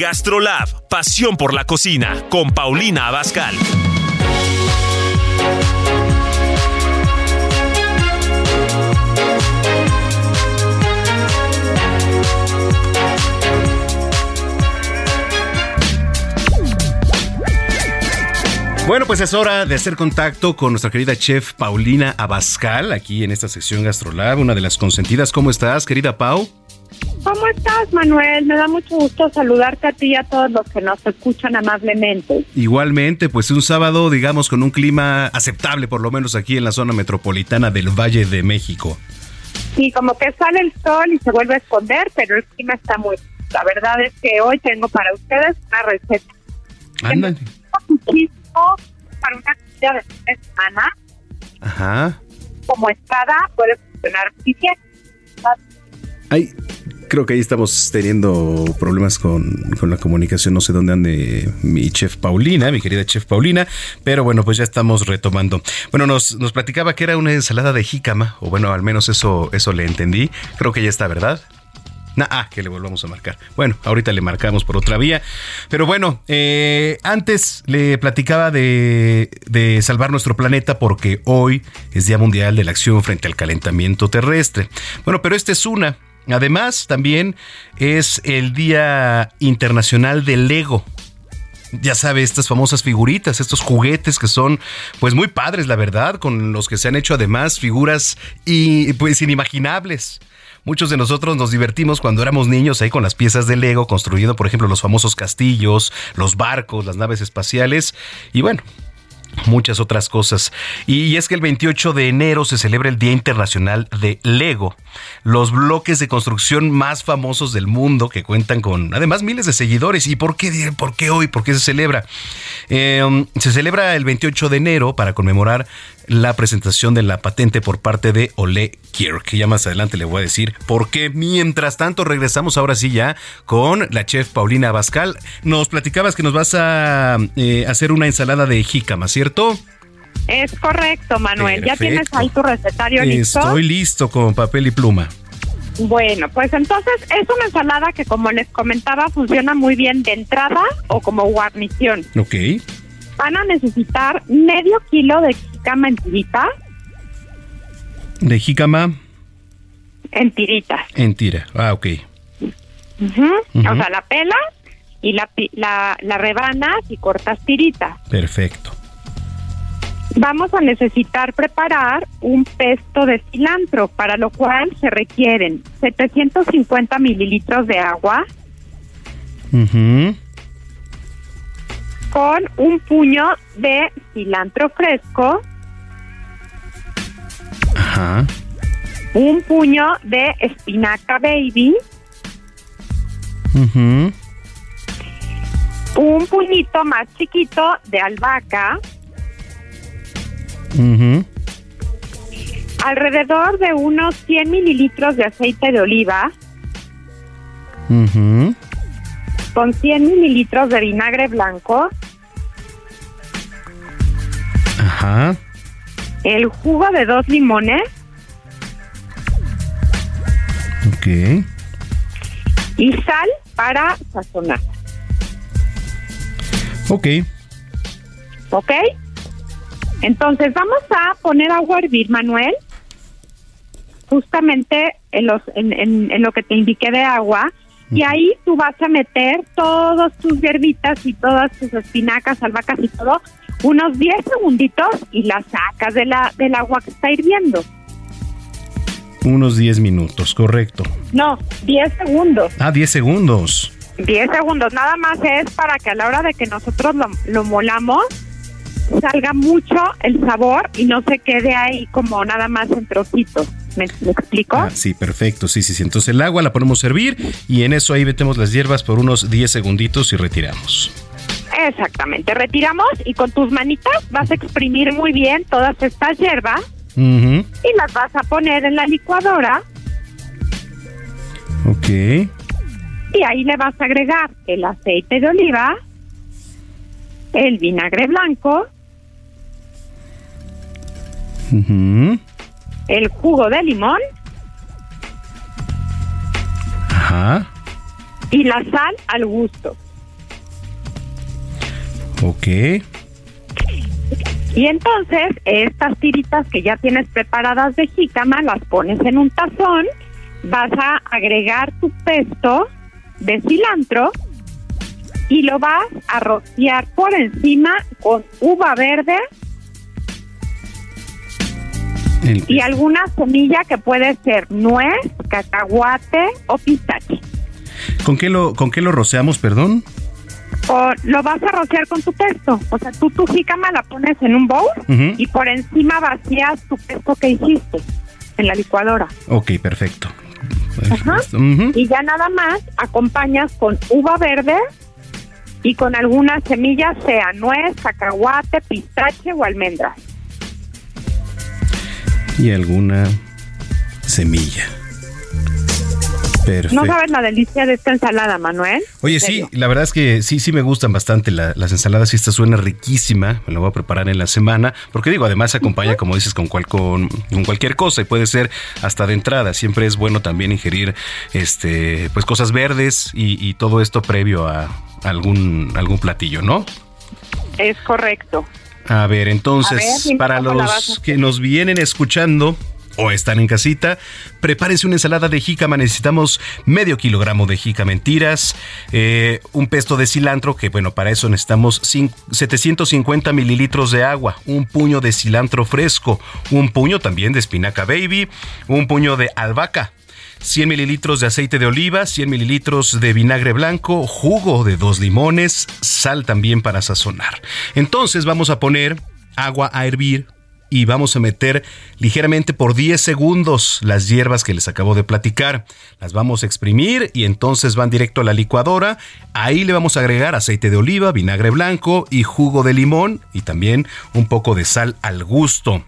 Gastrolab, pasión por la cocina, con Paulina Abascal. Bueno, pues es hora de hacer contacto con nuestra querida chef Paulina Abascal, aquí en esta sección Gastrolab, una de las consentidas. ¿Cómo estás, querida Pau? ¿Cómo estás, Manuel? Me da mucho gusto saludarte a ti y a todos los que nos escuchan amablemente. Igualmente, pues un sábado, digamos, con un clima aceptable, por lo menos aquí en la zona metropolitana del Valle de México. Sí, como que sale el sol y se vuelve a esconder, pero el clima está muy... La verdad es que hoy tengo para ustedes una receta. Ándale. Muchísimo para una comida de semana. Ajá. Como espada puede funcionar muy bien. Ay, creo que ahí estamos teniendo problemas con, la comunicación. No sé dónde ande mi chef Paulina, mi querida chef Paulina, pero bueno, pues ya estamos retomando. Bueno, nos, nos platicaba que era una ensalada de jícama, o bueno, al menos eso, eso le entendí. Creo que ya está, ¿verdad? ah, que le volvamos a marcar. Bueno, ahorita le marcamos por otra vía. Pero bueno, eh, antes le platicaba de, de, salvar nuestro planeta porque hoy es Día Mundial de la Acción frente al Calentamiento Terrestre. Bueno, pero esta es una. Además, también es el Día Internacional del Lego ya sabe, estas famosas figuritas, estos juguetes que son pues muy padres, la verdad, con los que se han hecho además figuras y pues inimaginables. Muchos de nosotros nos divertimos cuando éramos niños ahí con las piezas de Lego, construyendo, por ejemplo, los famosos castillos, los barcos, las naves espaciales. Y bueno, muchas otras cosas. Y, es que el 28 de enero se celebra el Día Internacional de Lego, los bloques de construcción más famosos del mundo que cuentan con además miles de seguidores. ¿Y por qué, por qué hoy? ¿Por qué se celebra? Eh, se celebra el 28 de enero para conmemorar la presentación de la patente por parte de Ole Kirk. Ya más adelante le voy a decir por qué. Mientras tanto, regresamos ahora sí ya con la chef Paulina Abascal. Nos platicabas que nos vas a eh, hacer una ensalada de jícama, ¿cierto? Es correcto, Manuel. ¿Ya tienes ahí tu recetario listo? Estoy listo con papel y pluma. Bueno, pues entonces es una ensalada que como les comentaba funciona muy bien de entrada o como guarnición. Ok. Van a necesitar medio kilo de jícama en tiritas. ¿De jícama? En tiritas. En tira, ah, ok. O sea, la pelas y la, la, la rebanas y cortas tiritas. Perfecto. Vamos a necesitar preparar un pesto de cilantro, para lo cual se requieren 750 mililitros de agua, con un puño de cilantro fresco, Ajá. un puño de espinaca baby, un puñito más chiquito de albahaca, alrededor de unos 100 mililitros de aceite de oliva, con 100 mililitros de vinagre blanco, Ajá. El jugo de dos limones Ok. y sal para sazonar. Ok. ¿Ok? Entonces vamos a poner agua a hervir, Manuel, justamente en, los, en, en, en lo que te indiqué de agua, y ahí tú vas a meter todas tus hierbitas y todas tus espinacas, albahacas y todo, unos 10 segunditos y las sacas de la, del agua que está hirviendo. Unos 10 minutos, correcto. No, 10 segundos. Ah, 10 segundos. 10 segundos, nada más es para que a la hora de que nosotros lo, lo molamos, salga mucho el sabor y no se quede ahí como nada más en trocitos. ¿Me, me explico? Ah, sí, perfecto. Sí, sí, sí. Entonces el agua la ponemos a hervir y en eso ahí metemos las hierbas por unos 10 segunditos y retiramos. Exactamente, retiramos y con tus manitas vas a exprimir muy bien todas estas hierbas y las vas a poner en la licuadora Ok. y ahí le vas a agregar el aceite de oliva, el vinagre blanco, el jugo de limón Ajá. y la sal al gusto. Ok. Y entonces estas tiritas que ya tienes preparadas de jícama las pones en un tazón, vas a agregar tu pesto de cilantro y lo vas a rociar por encima con uva verde y alguna semilla que puede ser nuez, cacahuate o pistache. ¿Con qué lo, con qué lo roceamos, perdón? O lo vas a rociar con tu pesto. O sea, tú tu jícama la pones en un bowl y por encima vacías tu pesto que hiciste en la licuadora. Ok, perfecto. Ajá. Y ya nada más acompañas con uva verde y con algunas semillas, sea nuez, cacahuate, pistache o almendras. Y alguna semilla. No sabes la delicia de esta ensalada, Manuel. Oye, sí, la verdad es que sí, sí me gustan bastante las ensaladas y esta suena riquísima. Me la voy a preparar en la semana. Porque digo, además se acompaña, como dices, con, cual, con, cualquier cosa y puede ser hasta de entrada. Siempre es bueno también ingerir este, pues cosas verdes y, todo esto previo a algún, algún platillo, ¿no? Es correcto. A ver, entonces, para los que nos vienen escuchando, o están en casita, prepárense una ensalada de jícama. Necesitamos medio kilogramo de jícama mentiras, eh, un pesto de cilantro, que bueno, para eso necesitamos 750 mililitros de agua, un puño de cilantro fresco, un puño también de espinaca baby, un puño de albahaca. 100 mililitros de aceite de oliva, 100 mililitros de vinagre blanco, jugo de dos limones, sal también para sazonar. Entonces vamos a poner agua a hervir y vamos a meter ligeramente por 10 segundos las hierbas que les acabo de platicar. Las vamos a exprimir y entonces van directo a la licuadora. Ahí le vamos a agregar aceite de oliva, vinagre blanco y jugo de limón y también un poco de sal al gusto.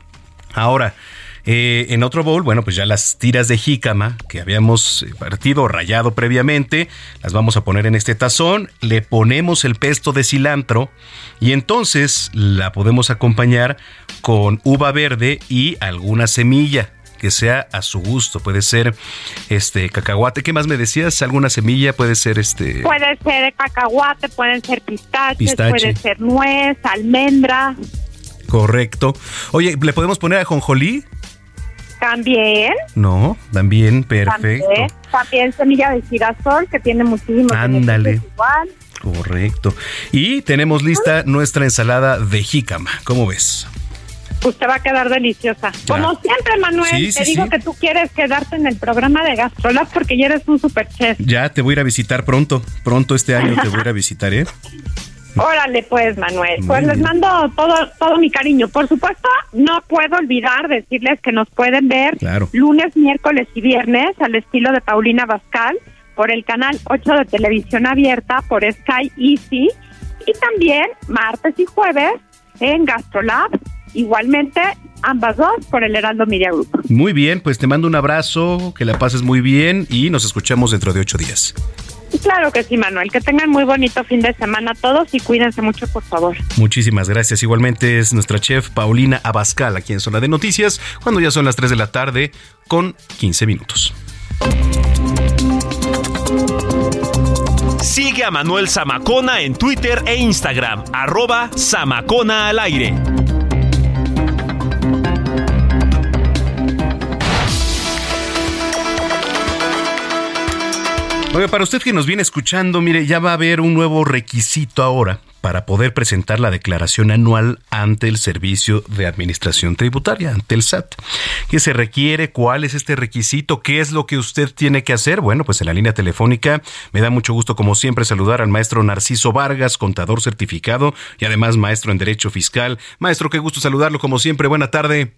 Ahora, eh, en otro bowl, bueno, pues ya las tiras de jícama que habíamos eh, partido o rayado previamente, las vamos a poner en este tazón, le ponemos el pesto de cilantro y entonces la podemos acompañar con uva verde y alguna semilla que sea a su gusto. Puede ser este cacahuate. ¿Qué más me decías? ¿Alguna semilla? Puede ser este. Puede ser cacahuate, pueden ser pistaches, puede ser nuez, almendra. Correcto. Oye, ¿le podemos poner a jonjolí? También. No, también, perfecto. También, semilla de girasol, que tiene muchísimos Ándale. Igual. Correcto. Y tenemos lista nuestra ensalada de jícama. ¿Cómo ves? Pues te va a quedar deliciosa. Como siempre, Manuel, te digo que tú quieres quedarte en el programa de Gastrolab porque ya eres un super chef. Ya te voy a ir a visitar pronto. Pronto este año te voy a ir a visitar, ¿eh? Órale, pues, Manuel. pues les mando todo, todo mi cariño. Por supuesto, no puedo olvidar decirles que nos pueden ver lunes, miércoles y viernes al estilo de Paulina Bascal por el canal 8 de televisión abierta por Sky Easy y también martes y jueves en Gastrolab, igualmente ambas dos por el Heraldo Media Group. Muy bien, pues te mando un abrazo, que la pases muy bien y nos escuchamos dentro de ocho días. Claro que sí, Manuel. Que tengan muy bonito fin de semana todos y cuídense mucho, por favor. Muchísimas gracias. Igualmente es nuestra chef Paulina Abascal aquí en Zona de Noticias, cuando ya son las 3 de la tarde con 15 minutos. Sigue a Manuel Zamacona en Twitter e Instagram, arroba Zamacona al aire. Oiga, para usted que nos viene escuchando, mire, ya va a haber un nuevo requisito ahora para poder presentar la declaración anual ante el Servicio de Administración Tributaria, ante el SAT. ¿Qué se requiere? ¿Cuál es este requisito? ¿Qué es lo que usted tiene que hacer? Bueno, pues en la línea telefónica me da mucho gusto, como siempre, saludar al maestro Narciso Vargas, contador certificado y además maestro en Derecho Fiscal. Maestro, qué gusto saludarlo, como siempre. Buena tarde.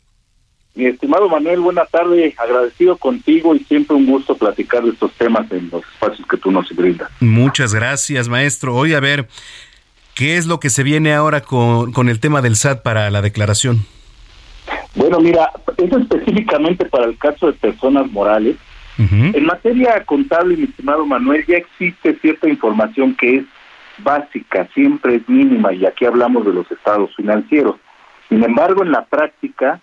Mi estimado Manuel, buena tarde, agradecido contigo y siempre un gusto platicar de estos temas en los espacios que tú nos brindas. Muchas gracias, maestro. Hoy a ver, ¿qué es lo que se viene ahora con, con el tema del SAT para la declaración? Bueno, mira, es específicamente para el caso de personas morales. En materia contable, mi estimado Manuel, ya existe cierta información que es básica, siempre es mínima, y aquí hablamos de los estados financieros. Sin embargo, en la práctica,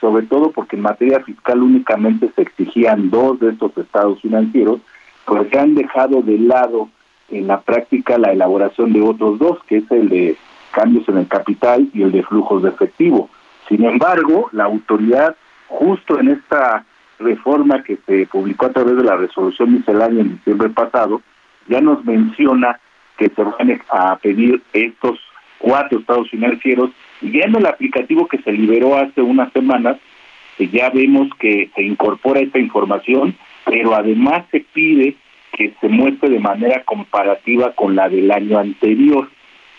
sobre todo porque en materia fiscal únicamente se exigían dos de estos estados financieros, pues se han dejado de lado en la práctica la elaboración de otros dos, que es el de cambios en el capital y el de flujos de efectivo. Sin embargo, la autoridad, justo en esta reforma que se publicó a través de la resolución miscelánea en diciembre pasado, ya nos menciona que se van a pedir estos cuatro estados financieros y en el aplicativo que se liberó hace unas semanas, ya vemos que se incorpora esta información, pero además se pide que se muestre de manera comparativa con la del año anterior,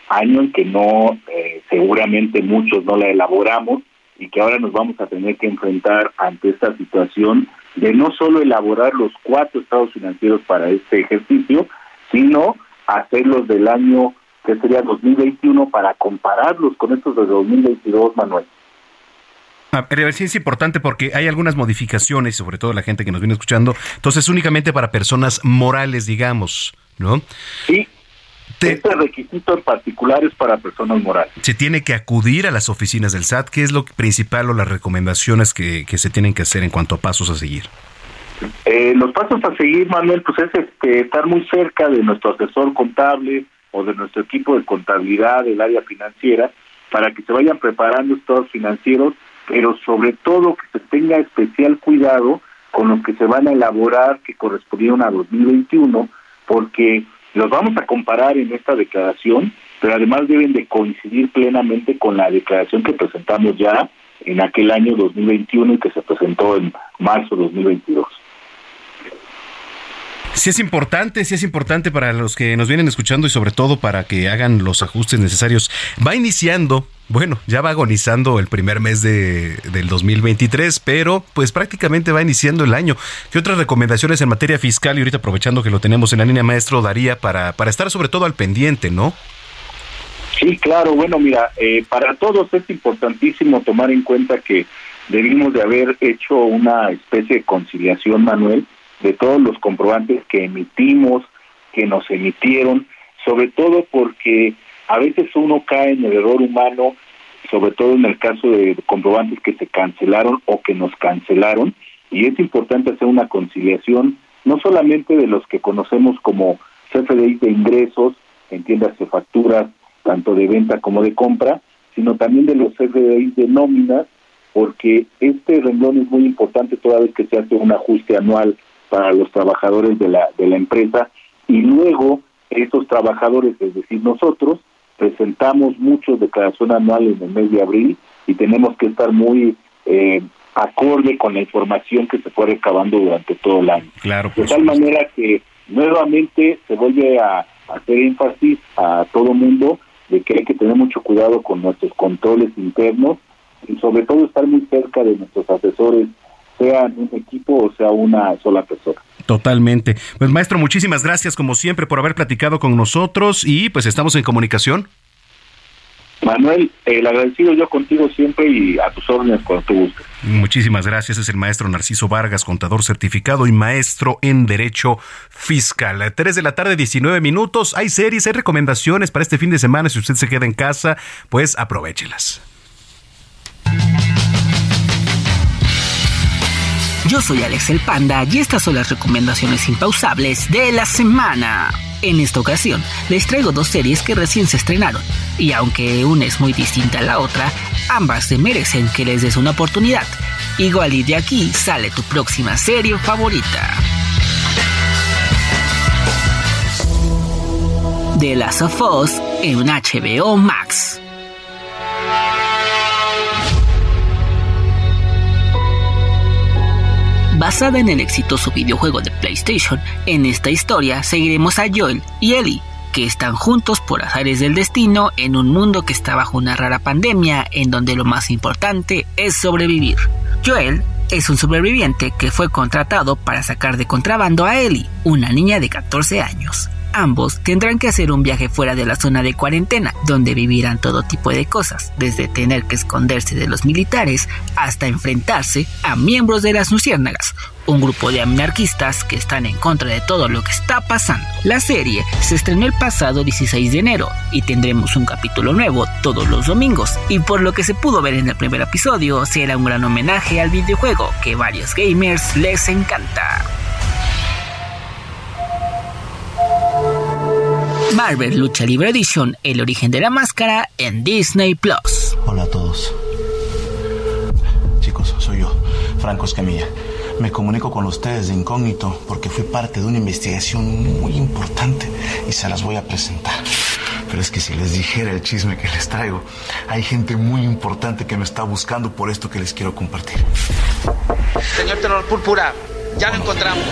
año en que no, eh, seguramente muchos no la elaboramos y que ahora nos vamos a tener que enfrentar ante esta situación de no solo elaborar los cuatro estados financieros para este ejercicio, sino hacerlos del año que sería 2021, para compararlos con estos de 2022, Manuel. Ah, pero sí es importante porque hay algunas modificaciones, sobre todo la gente que nos viene escuchando, entonces únicamente para personas morales, digamos, ¿no? Sí, este requisito en particular es para personas morales. Se tiene que acudir a las oficinas del SAT. ¿Qué es lo principal o las recomendaciones que, se tienen que hacer en cuanto a pasos a seguir? Eh, los pasos a seguir, Manuel, pues es este, estar muy cerca de nuestro asesor contable o de nuestro equipo de contabilidad del área financiera para que se vayan preparando estados financieros, pero sobre todo que se tenga especial cuidado con los que se van a elaborar que correspondieron a 2021, porque los vamos a comparar en esta declaración, pero además deben de coincidir plenamente con la declaración que presentamos ya en aquel año 2021 y que se presentó en marzo de 2022. Sí es importante, sí es importante para los que nos vienen escuchando y sobre todo para que hagan los ajustes necesarios. Va iniciando, bueno, ya va agonizando el primer mes de, del 2023, pero pues prácticamente va iniciando el año. ¿Qué otras recomendaciones en materia fiscal y ahorita aprovechando que lo tenemos en la línea maestro daría para, para estar sobre todo al pendiente, no? Sí, claro, bueno, mira, eh, para todos es importantísimo tomar en cuenta que debimos de haber hecho una especie de conciliación, Manuel, de todos los comprobantes que emitimos, que nos emitieron, sobre todo porque a veces uno cae en el error humano, sobre todo en el caso de comprobantes que se cancelaron o que nos cancelaron, y es importante hacer una conciliación, no solamente de los que conocemos como CFDI de ingresos, entiéndase facturas, tanto de venta como de compra, sino también de los CFDI de nóminas, porque este renglón es muy importante toda vez que se hace un ajuste anual para los trabajadores de la, de la empresa y luego esos trabajadores, es decir, nosotros, presentamos muchos declaración anual en el mes de abril y tenemos que estar muy eh, acorde con la información que se fue recabando durante todo el año. Claro, de tal manera que nuevamente se vuelve a, hacer énfasis a todo mundo de que hay que tener mucho cuidado con nuestros controles internos y sobre todo estar muy cerca de nuestros asesores sea un equipo o sea una sola persona. Totalmente. Pues maestro, muchísimas gracias como siempre por haber platicado con nosotros y pues estamos en comunicación. Manuel, el agradecido yo contigo siempre y a tus órdenes cuando tú gustes. Muchísimas gracias. Es el maestro Narciso Vargas, contador certificado y maestro en Derecho Fiscal. Tres de la tarde, 19 minutos. Hay series, hay recomendaciones para este fin de semana. Si usted se queda en casa, pues aprovechelas. Yo soy Alex el Panda y estas son las recomendaciones impausables de la semana. En esta ocasión les traigo dos series que recién se estrenaron y aunque una es muy distinta a la otra, ambas se merecen que les des una oportunidad. Igual y de aquí sale tu próxima serie favorita. The Last of Us en HBO Max. Basada en el exitoso videojuego de PlayStation, en esta historia seguiremos a Joel y Ellie, que están juntos por azares del destino en un mundo que está bajo una rara pandemia en donde lo más importante es sobrevivir. Joel es un sobreviviente que fue contratado para sacar de contrabando a Ellie, una niña de 14 años ambos tendrán que hacer un viaje fuera de la zona de cuarentena, donde vivirán todo tipo de cosas, desde tener que esconderse de los militares hasta enfrentarse a miembros de las Luciérnagas, un grupo de anarquistas que están en contra de todo lo que está pasando. La serie se estrenó el pasado 16 de enero y tendremos un capítulo nuevo todos los domingos y por lo que se pudo ver en el primer episodio será un gran homenaje al videojuego que varios gamers les encanta. Marvel Lucha Libre Edition, El origen de la máscara en Disney Plus. Hola a todos. Chicos, soy yo, Franco Escamilla. Me comunico con ustedes de incógnito porque fui parte de una investigación muy importante y se las voy a presentar. Pero es que si les dijera el chisme que les traigo, hay gente muy importante que me está buscando por esto que les quiero compartir. Señor Tenor Púrpura, ya lo encontramos.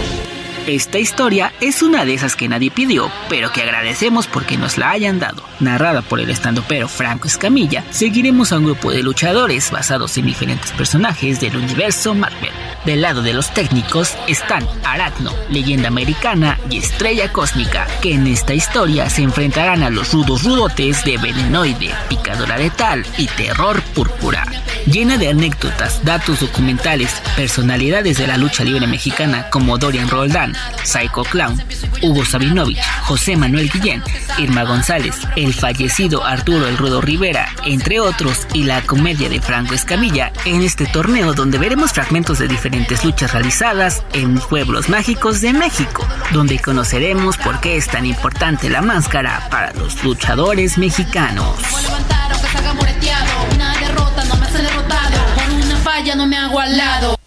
Esta historia es una de esas que nadie pidió, pero que agradecemos porque nos la hayan dado. Narrada por el estandopero Franco Escamilla, seguiremos a un grupo de luchadores basados en diferentes personajes del universo Marvel. Del lado de los técnicos están Aracno, leyenda americana y estrella cósmica, que en esta historia se enfrentarán a los rudos rudotes de Venenoide, Picadora Letal y Terror Púrpura. llena de anécdotas, datos documentales, personalidades de la lucha libre mexicana como Dorian Roldán, Psycho Clown, Hugo Sabinovich, José Manuel Guillén, Irma González, el fallecido Arturo El Rudo Rivera, entre otros, y la comedia de Franco Escamilla en este torneo donde veremos fragmentos de diferentes luchas realizadas en pueblos mágicos de México, donde conoceremos por qué es tan importante la máscara para los luchadores mexicanos. No me hago al lado.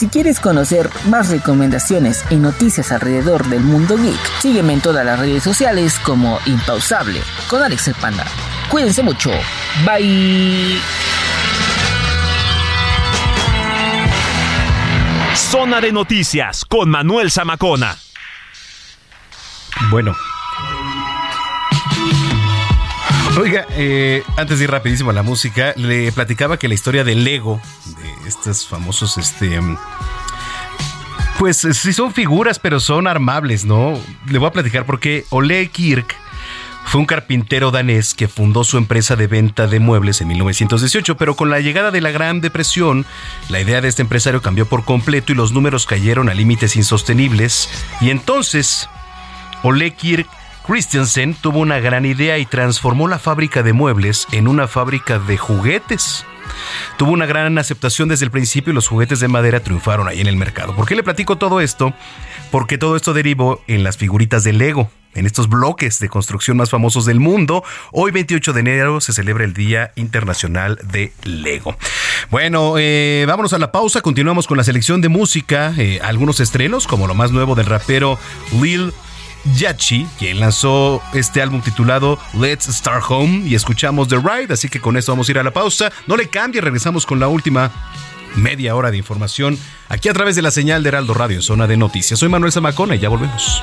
Si quieres conocer más recomendaciones y noticias alrededor del mundo geek, sígueme en todas las redes sociales como Impausable con Alex el Panda. Cuídense mucho. Bye. Zona de noticias con Manuel Zamacona. Bueno. Oiga, eh, antes de ir rapidísimo a la música, le platicaba que la historia del Lego, de estos famosos, este, pues sí son figuras, pero son armables, ¿no? Le voy a platicar porque Ole Kirk fue un carpintero danés que fundó su empresa de venta de muebles en 1918, pero con la llegada de la Gran Depresión, la idea de este empresario cambió por completo y los números cayeron a límites insostenibles. Y entonces, Ole Kirk Christiansen tuvo una gran idea y transformó la fábrica de muebles en una fábrica de juguetes. Tuvo una gran aceptación desde el principio y los juguetes de madera triunfaron ahí en el mercado. ¿Por qué le platico todo esto? Porque todo esto derivó en las figuritas de Lego, en estos bloques de construcción más famosos del mundo. Hoy 28 de enero se celebra el Día Internacional de Lego. Bueno, eh, vámonos a la pausa, continuamos con la selección de música, eh, algunos estrenos como lo más nuevo del rapero Lil Yachi, quien lanzó este álbum titulado Let's Start Home y escuchamos The Ride, así que con esto vamos a ir a la pausa. No le cambie, regresamos con la última media hora de información aquí a través de la señal de Heraldo Radio, zona de noticias. Soy Manuel Zamacona y ya volvemos.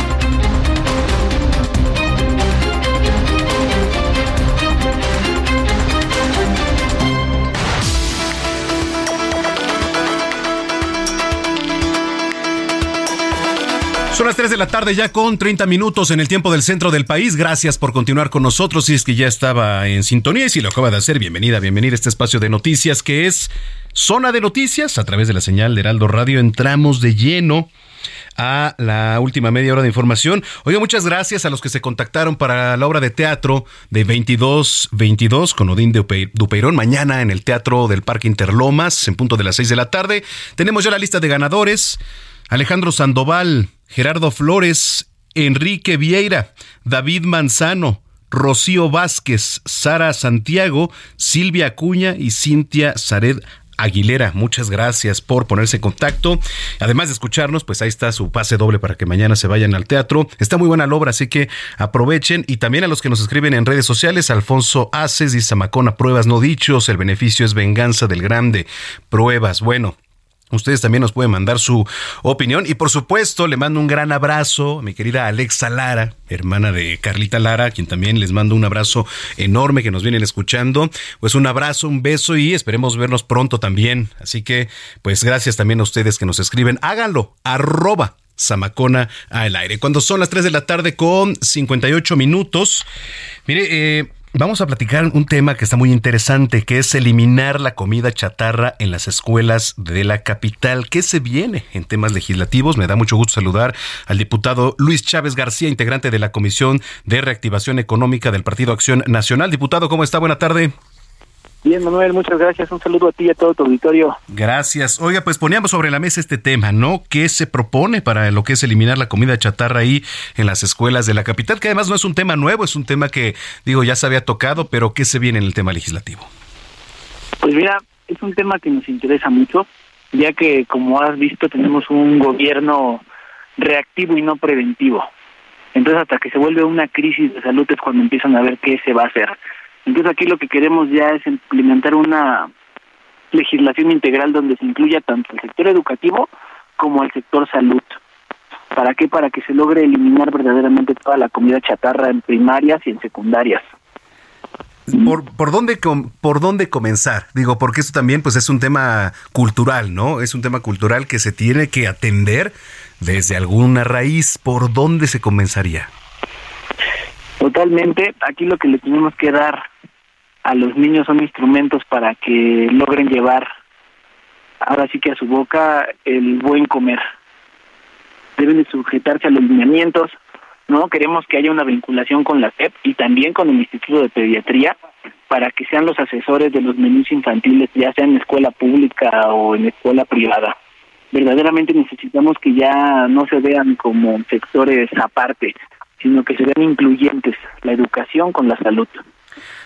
Son las 3 de la tarde ya con 30 minutos en el tiempo del centro del país. Gracias por continuar con nosotros. Si es que ya estaba en sintonía y si lo acaba de hacer, bienvenida, bienvenida a este espacio de noticias que es Zona de Noticias, a través de la señal de Heraldo Radio, entramos de lleno a la última media hora de información. Oiga, muchas gracias a los que se contactaron para la obra de teatro de 2222 con Odín Dupeirón mañana en el Teatro del Parque Interlomas en punto de las 6 de la tarde. Tenemos ya la lista de ganadores. Alejandro Sandoval, Gerardo Flores, Enrique Vieira, David Manzano, Rocío Vázquez, Sara Santiago, Silvia Acuña y Cintia Zared Aguilera. Muchas gracias por ponerse en contacto. Además de escucharnos, pues ahí está su pase doble para que mañana se vayan al teatro. Está muy buena la obra, así que aprovechen. Y también a los que nos escriben en redes sociales, Alfonso Aces y Zamacona, pruebas no dichos, el beneficio es venganza del grande. Pruebas, bueno. Ustedes también nos pueden mandar su opinión y por supuesto le mando un gran abrazo a mi querida Alexa Lara, hermana de Carlita Lara, quien también les mando un abrazo enorme que nos vienen escuchando. Pues un abrazo, un beso y esperemos vernos pronto también. Así que pues gracias también a ustedes que nos escriben. Háganlo, arroba Samacona al aire. Cuando son las 3 de la tarde con 58 minutos. Mire, eh, Vamos a platicar un tema que está muy interesante, que es eliminar la comida chatarra en las escuelas de la capital. ¿Qué se viene en temas legislativos? Me da mucho gusto saludar al diputado Luis Chávez García, integrante de la Comisión de Reactivación Económica del Partido Acción Nacional. Diputado, ¿cómo está? Buena tarde. Bien, Manuel, muchas gracias. Un saludo a ti y a todo tu auditorio. Gracias. Oiga, pues poníamos sobre la mesa este tema, ¿no? ¿Qué se propone para lo que es eliminar la comida chatarra ahí en las escuelas de la capital? Que además no es un tema nuevo, es un tema que, digo, ya se había tocado, pero ¿qué se viene en el tema legislativo? Pues mira, es un tema que nos interesa mucho, ya que, como has visto, tenemos un gobierno reactivo y no preventivo. Entonces, hasta que se vuelve una crisis de salud es cuando empiezan a ver qué se va a hacer. Entonces aquí lo que queremos ya es implementar una legislación integral donde se incluya tanto el sector educativo como el sector salud. ¿Para qué? Para que se logre eliminar verdaderamente toda la comida chatarra en primarias y en secundarias. ¿Por, por, dónde, ¿Por dónde comenzar? Digo, porque esto también pues es un tema cultural, ¿no? Es un tema cultural que se tiene que atender desde alguna raíz. ¿Por dónde se comenzaría? Totalmente. Aquí lo que le tenemos que dar a los niños son instrumentos para que logren llevar ahora sí que a su boca el buen comer. Deben de sujetarse a los lineamientos, ¿no? Queremos que haya una vinculación con la SEP y también con el Instituto de Pediatría para que sean los asesores de los menús infantiles, ya sea en escuela pública o en escuela privada. Verdaderamente necesitamos que ya no se vean como sectores aparte, sino que sean incluyentes la educación con la salud.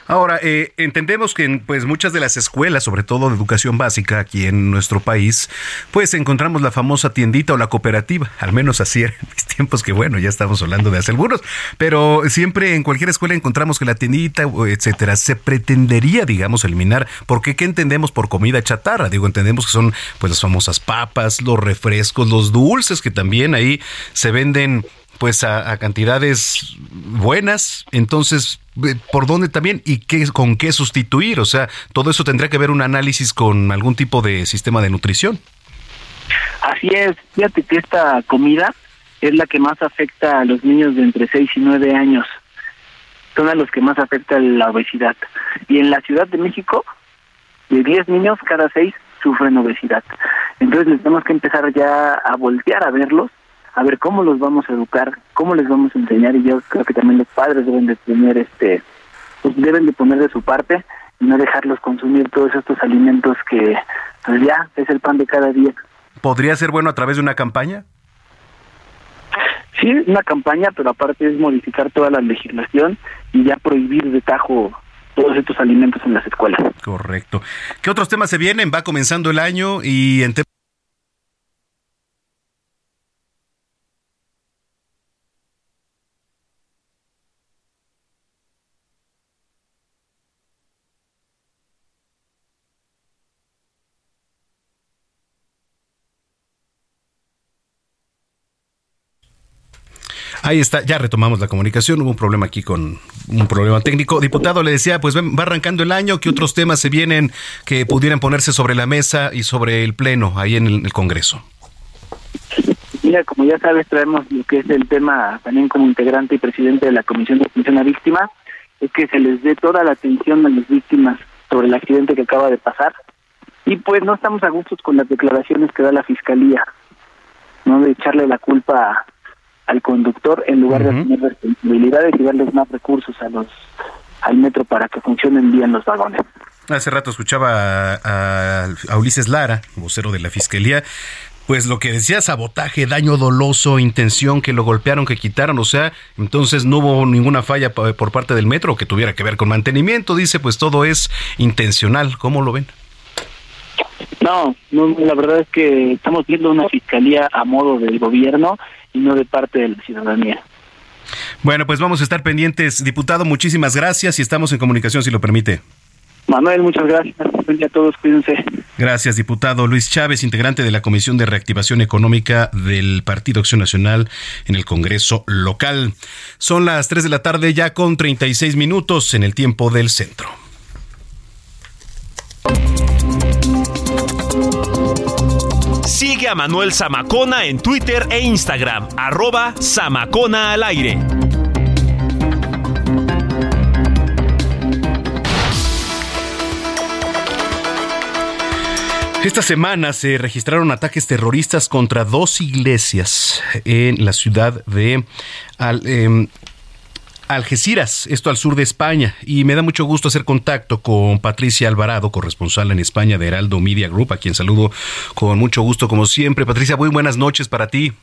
Ahora, eh, entendemos que en pues, muchas de las escuelas, sobre todo de educación básica aquí en nuestro país, pues encontramos la famosa tiendita o la cooperativa, al menos así en mis tiempos, que bueno, ya estamos hablando de hace algunos, pero siempre en cualquier escuela encontramos que la tiendita, etcétera, se pretendería, digamos, eliminar, porque ¿qué entendemos por comida chatarra? Digo, entendemos que son pues las famosas papas, los refrescos, los dulces que también ahí se venden pues a, cantidades buenas, entonces eh, por dónde también y qué con qué sustituir, o sea, todo eso tendría que ver un análisis con algún tipo de sistema de nutrición. Así es, fíjate que esta comida es la que más afecta a los niños de entre 6 y 9 años. Son a los que más afecta la obesidad. Y en la Ciudad de México, de 10 niños, cada 6 sufren obesidad. Entonces tenemos que empezar ya a voltear a verlos a ver cómo los vamos a educar, cómo les vamos a enseñar y yo creo que también los padres deben de tener este, pues deben de poner de su parte y no dejarlos consumir todos estos alimentos que pues ya es el pan de cada día. ¿Podría ser bueno a través de una campaña? Sí, una campaña, pero aparte es modificar toda la legislación y ya prohibir de tajo todos estos alimentos en las escuelas. Correcto. ¿Qué otros temas se vienen? Va comenzando el año y en Ahí está, ya retomamos la comunicación. Hubo un problema aquí con un problema técnico. Diputado, le decía, pues va arrancando el año, ¿qué otros temas se vienen que pudieran ponerse sobre la mesa y sobre el Pleno ahí en el, Congreso? Mira, como ya sabes, traemos lo que es el tema también como integrante y presidente de la Comisión de Atención a Víctimas, es que se les dé toda la atención a las víctimas sobre el accidente que acaba de pasar. Y pues no estamos a gustos con las declaraciones que da la Fiscalía, ¿no? De echarle la culpa al conductor en lugar de tener responsabilidades y darles más recursos a los al metro para que funcionen bien los vagones. Hace rato escuchaba a, Ulises Lara, vocero de la Fiscalía, pues lo que decía sabotaje, daño doloso, intención, que lo golpearon, que quitaron, o sea, entonces no hubo ninguna falla por parte del metro que tuviera que ver con mantenimiento, dice, pues todo es intencional, ¿cómo lo ven? No, no, la verdad es que estamos viendo una fiscalía a modo del gobierno y no de parte de la ciudadanía. Bueno, pues vamos a estar pendientes. Diputado, muchísimas gracias y estamos en comunicación si lo permite. Manuel, muchas gracias. Buen día a todos, cuídense. Gracias, diputado Luis Chávez, integrante de la Comisión de Reactivación Económica del Partido Acción Nacional en el Congreso local. Son las 3 de la tarde ya con 36 minutos en el tiempo del centro. Sigue a Manuel Zamacona en Twitter e Instagram, arroba Zamacona al aire. Esta semana se registraron ataques terroristas contra dos iglesias en la ciudad de em, Algeciras, esto al sur de España, y me da mucho gusto hacer contacto con Patricia Alvarado, corresponsal en España de Heraldo Media Group, a quien saludo con mucho gusto como siempre. Patricia, muy buenas noches para ti.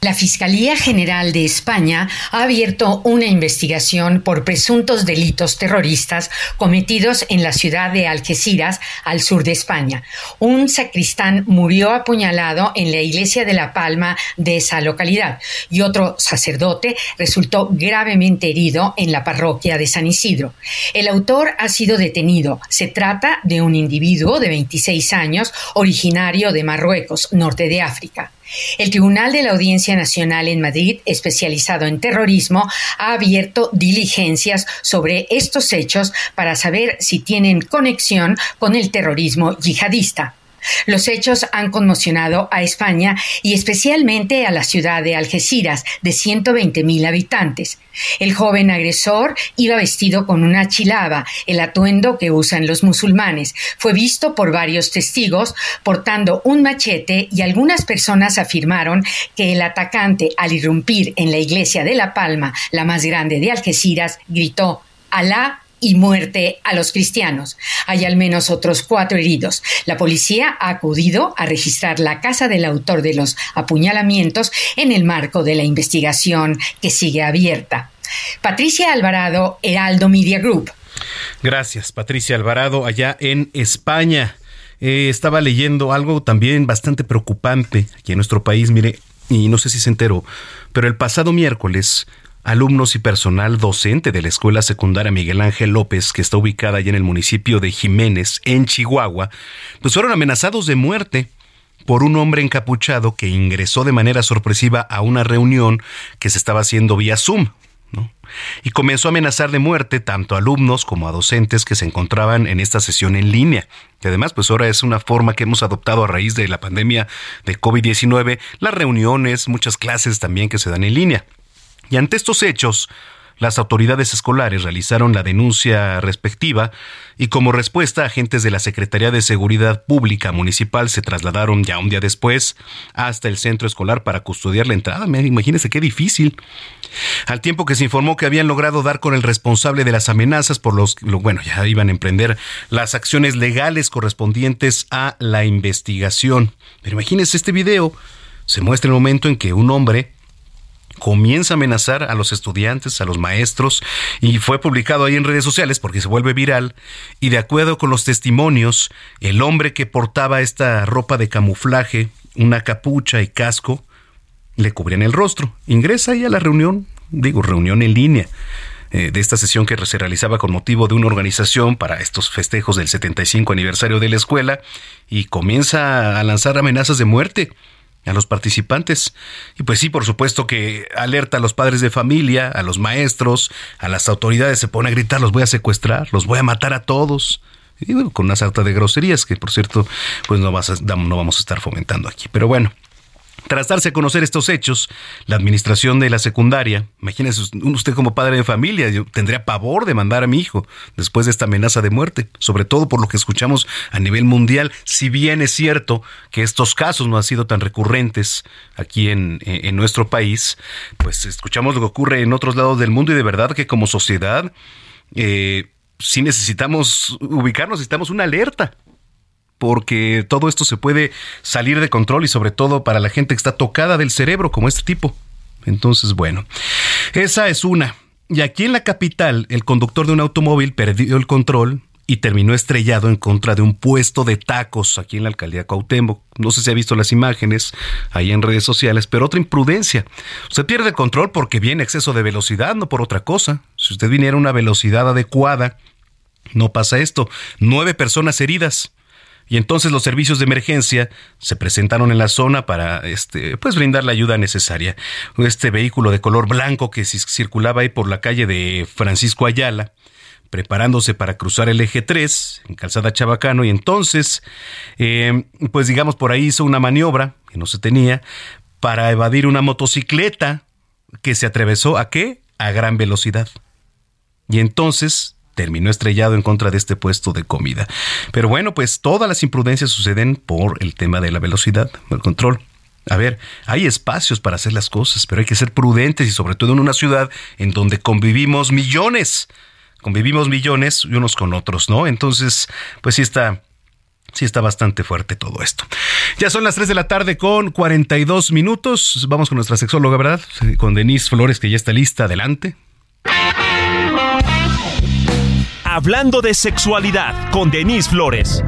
La Fiscalía General de España ha abierto una investigación por presuntos delitos terroristas cometidos en la ciudad de Algeciras, al sur de España. Un sacristán murió apuñalado en la iglesia de La Palma de esa localidad y otro sacerdote resultó gravemente herido en la parroquia de San Isidro. El autor ha sido detenido. Se trata de un individuo de 26 años, originario de Marruecos, norte de África. El Tribunal de la Audiencia Nacional en Madrid, especializado en terrorismo, ha abierto diligencias sobre estos hechos para saber si tienen conexión con el terrorismo yihadista. Los hechos han conmocionado a España y especialmente a la ciudad de Algeciras, de 120 mil habitantes. El joven agresor iba vestido con una chilaba, el atuendo que usan los musulmanes. Fue visto por varios testigos portando un machete y algunas personas afirmaron que el atacante, al irrumpir en la iglesia de La Palma, la más grande de Algeciras, gritó Alá y muerte a los cristianos. Hay al menos otros cuatro heridos. La policía ha acudido a registrar la casa del autor de los apuñalamientos en el marco de la investigación que sigue abierta. Patricia Alvarado, Heraldo Media Group. Gracias, Patricia Alvarado, allá en España. Eh, estaba leyendo algo también bastante preocupante aquí en nuestro país, mire, y no sé si se enteró, pero el pasado miércoles alumnos y personal docente de la Escuela Secundaria Miguel Ángel López, que está ubicada allá en el municipio de Jiménez, en Chihuahua, pues fueron amenazados de muerte por un hombre encapuchado que ingresó de manera sorpresiva a una reunión que se estaba haciendo vía Zoom. Y comenzó a amenazar de muerte tanto a alumnos como a docentes que se encontraban en esta sesión en línea. Que además, pues ahora es una forma que hemos adoptado a raíz de la pandemia de COVID-19, las reuniones, muchas clases también que se dan en línea. Y ante estos hechos, las autoridades escolares realizaron la denuncia respectiva y como respuesta agentes de la Secretaría de Seguridad Pública Municipal se trasladaron ya un día después hasta el centro escolar para custodiar la entrada. Imagínense qué difícil. Al tiempo que se informó que habían logrado dar con el responsable de las amenazas por los bueno, ya iban a emprender las acciones legales correspondientes a la investigación. Pero imagínense este video se muestra el momento en que un hombre comienza a amenazar a los estudiantes, a los maestros, y fue publicado ahí en redes sociales porque se vuelve viral, y de acuerdo con los testimonios, el hombre que portaba esta ropa de camuflaje, una capucha y casco, le cubrían el rostro. Ingresa ahí a la reunión, digo, reunión en línea eh, de esta sesión que se realizaba con motivo de una organización para estos festejos del 75 aniversario de la escuela y comienza a lanzar amenazas de muerte a los participantes. Y pues sí, por supuesto que alerta a los padres de familia, a los maestros, a las autoridades, se pone a gritar, los voy a secuestrar, los voy a matar a todos. Y con una sarta de groserías que, por cierto, pues no, vas no vamos a estar fomentando aquí. Pero bueno, tras darse a conocer estos hechos, la administración de la secundaria, imagínese usted como padre de familia, yo tendría pavor de mandar a mi hijo después de esta amenaza de muerte, sobre todo por lo que escuchamos a nivel mundial, si bien es cierto que estos casos no han sido tan recurrentes aquí en, en nuestro país, pues escuchamos lo que ocurre en otros lados del mundo y de verdad que como sociedad, eh, sí necesitamos ubicarnos, necesitamos una alerta porque todo esto se puede salir de control y sobre todo para la gente que está tocada del cerebro como este tipo. Entonces, bueno, esa es una. Y aquí en la capital, el conductor de un automóvil perdió el control y terminó estrellado en contra de un puesto de tacos aquí en la alcaldía Cuauhtémoc. No sé si ha visto las imágenes ahí en redes sociales, pero otra imprudencia. Usted pierde el control porque viene exceso de velocidad, no por otra cosa. Si usted viniera a una velocidad adecuada, no pasa esto. Nueve personas heridas. Y entonces los servicios de emergencia se presentaron en la zona para este, pues brindar la ayuda necesaria. Este vehículo de color blanco que circulaba ahí por la calle de Francisco Ayala, preparándose para cruzar el eje 3 en Calzada Chabacano, y entonces, eh, pues digamos, por ahí hizo una maniobra que no se tenía para evadir una motocicleta que se atravesó a qué? A gran velocidad. Y entonces terminó estrellado en contra de este puesto de comida. Pero bueno, pues todas las imprudencias suceden por el tema de la velocidad, el control. A ver, hay espacios para hacer las cosas, pero hay que ser prudentes y sobre todo en una ciudad en donde convivimos millones. Convivimos millones y unos con otros, ¿no? Entonces, pues sí está Sí, está bastante fuerte todo esto. Ya son las 3 de la tarde con 42 minutos. Vamos con nuestra sexóloga, ¿verdad? Con Denise Flores, que ya está lista. Adelante. Hablando de sexualidad con Denise Flores.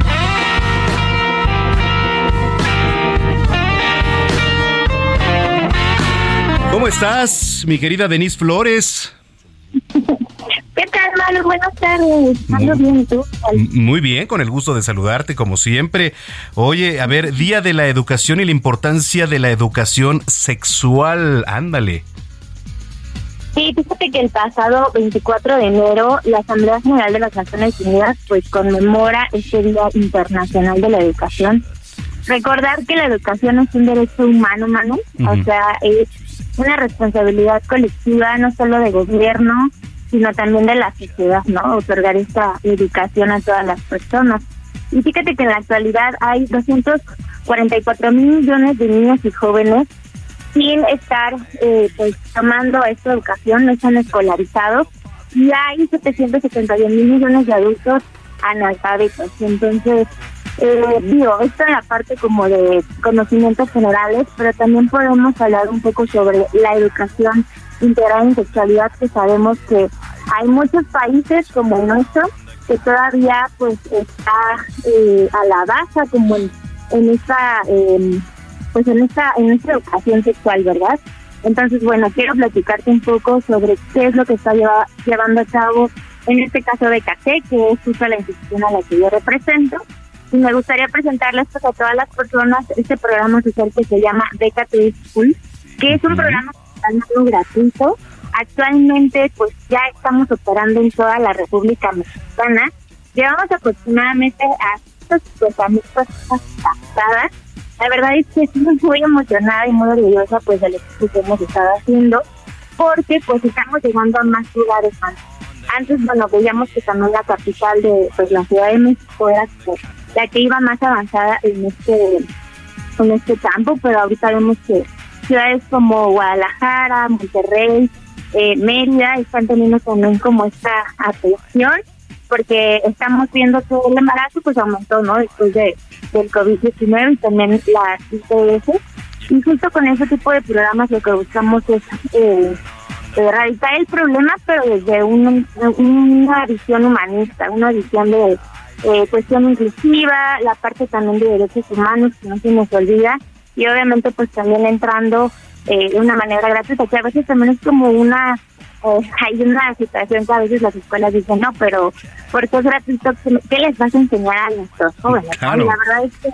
¿Cómo estás, mi querida Denise Flores? ¿Qué tal, Manu? Buenas tardes. ¿Ando bien tú? Muy bien, con el gusto de saludarte, como siempre. Oye, a ver, Día de la Educación y la importancia de la educación sexual. Ándale. Sí, fíjate que el pasado 24 de enero la Asamblea General de las Naciones Unidas pues conmemora este Día Internacional de la Educación. Recordar que la educación es un derecho humano, Manu, o sea, es una responsabilidad colectiva no solo de gobierno, sino también de la sociedad, ¿no? Otorgar esta educación a todas las personas. Y fíjate que en la actualidad hay 244 mil millones de niños y jóvenes sin estar eh, pues tomando esta educación, no están escolarizados y hay 771 mil millones de adultos analfabetos. Entonces, eh, digo, esto en la parte como de conocimientos generales, pero también podemos hablar un poco sobre la educación integral en sexualidad, que sabemos que hay muchos países como el nuestro que todavía pues está eh, a la base como en, en esta eh, pues en esta, en esta educación sexual, ¿verdad? Entonces, bueno, quiero platicarte un poco sobre qué es lo que está llevando a cabo, en este caso de CACE, que es justo la institución a la que yo represento. Y me gustaría presentarles pues, a todas las personas este programa social que se llama Becate School, que es un programa gratuito. Actualmente, pues ya estamos operando en toda la República Mexicana. Llevamos aproximadamente a 150 mil personas captadas la verdad es que estoy muy emocionada y muy orgullosa pues del equipo que hemos estado haciendo, porque pues estamos llegando a más lugares más. Antes, bueno, veíamos que también la capital de pues la Ciudad de México era la que iba más avanzada en este en este campo, pero ahorita vemos que ciudades como Guadalajara, Monterrey, eh, Mérida están teniendo también como esta atención porque estamos viendo que el embarazo pues aumentó, ¿no? Después de del COVID-19 y también la IPS. Y justo con ese tipo de programas lo que buscamos es eh, erradicar el problema, pero desde una visión humanista, una visión de eh, cuestión inclusiva, la parte también de derechos humanos que no se nos olvida y obviamente pues también entrando eh, de una manera gratuita, que a veces también es como una hay una situación que a veces las escuelas dicen, no, pero porque es gratuito, ¿qué les vas a enseñar a nuestros jóvenes? La verdad es que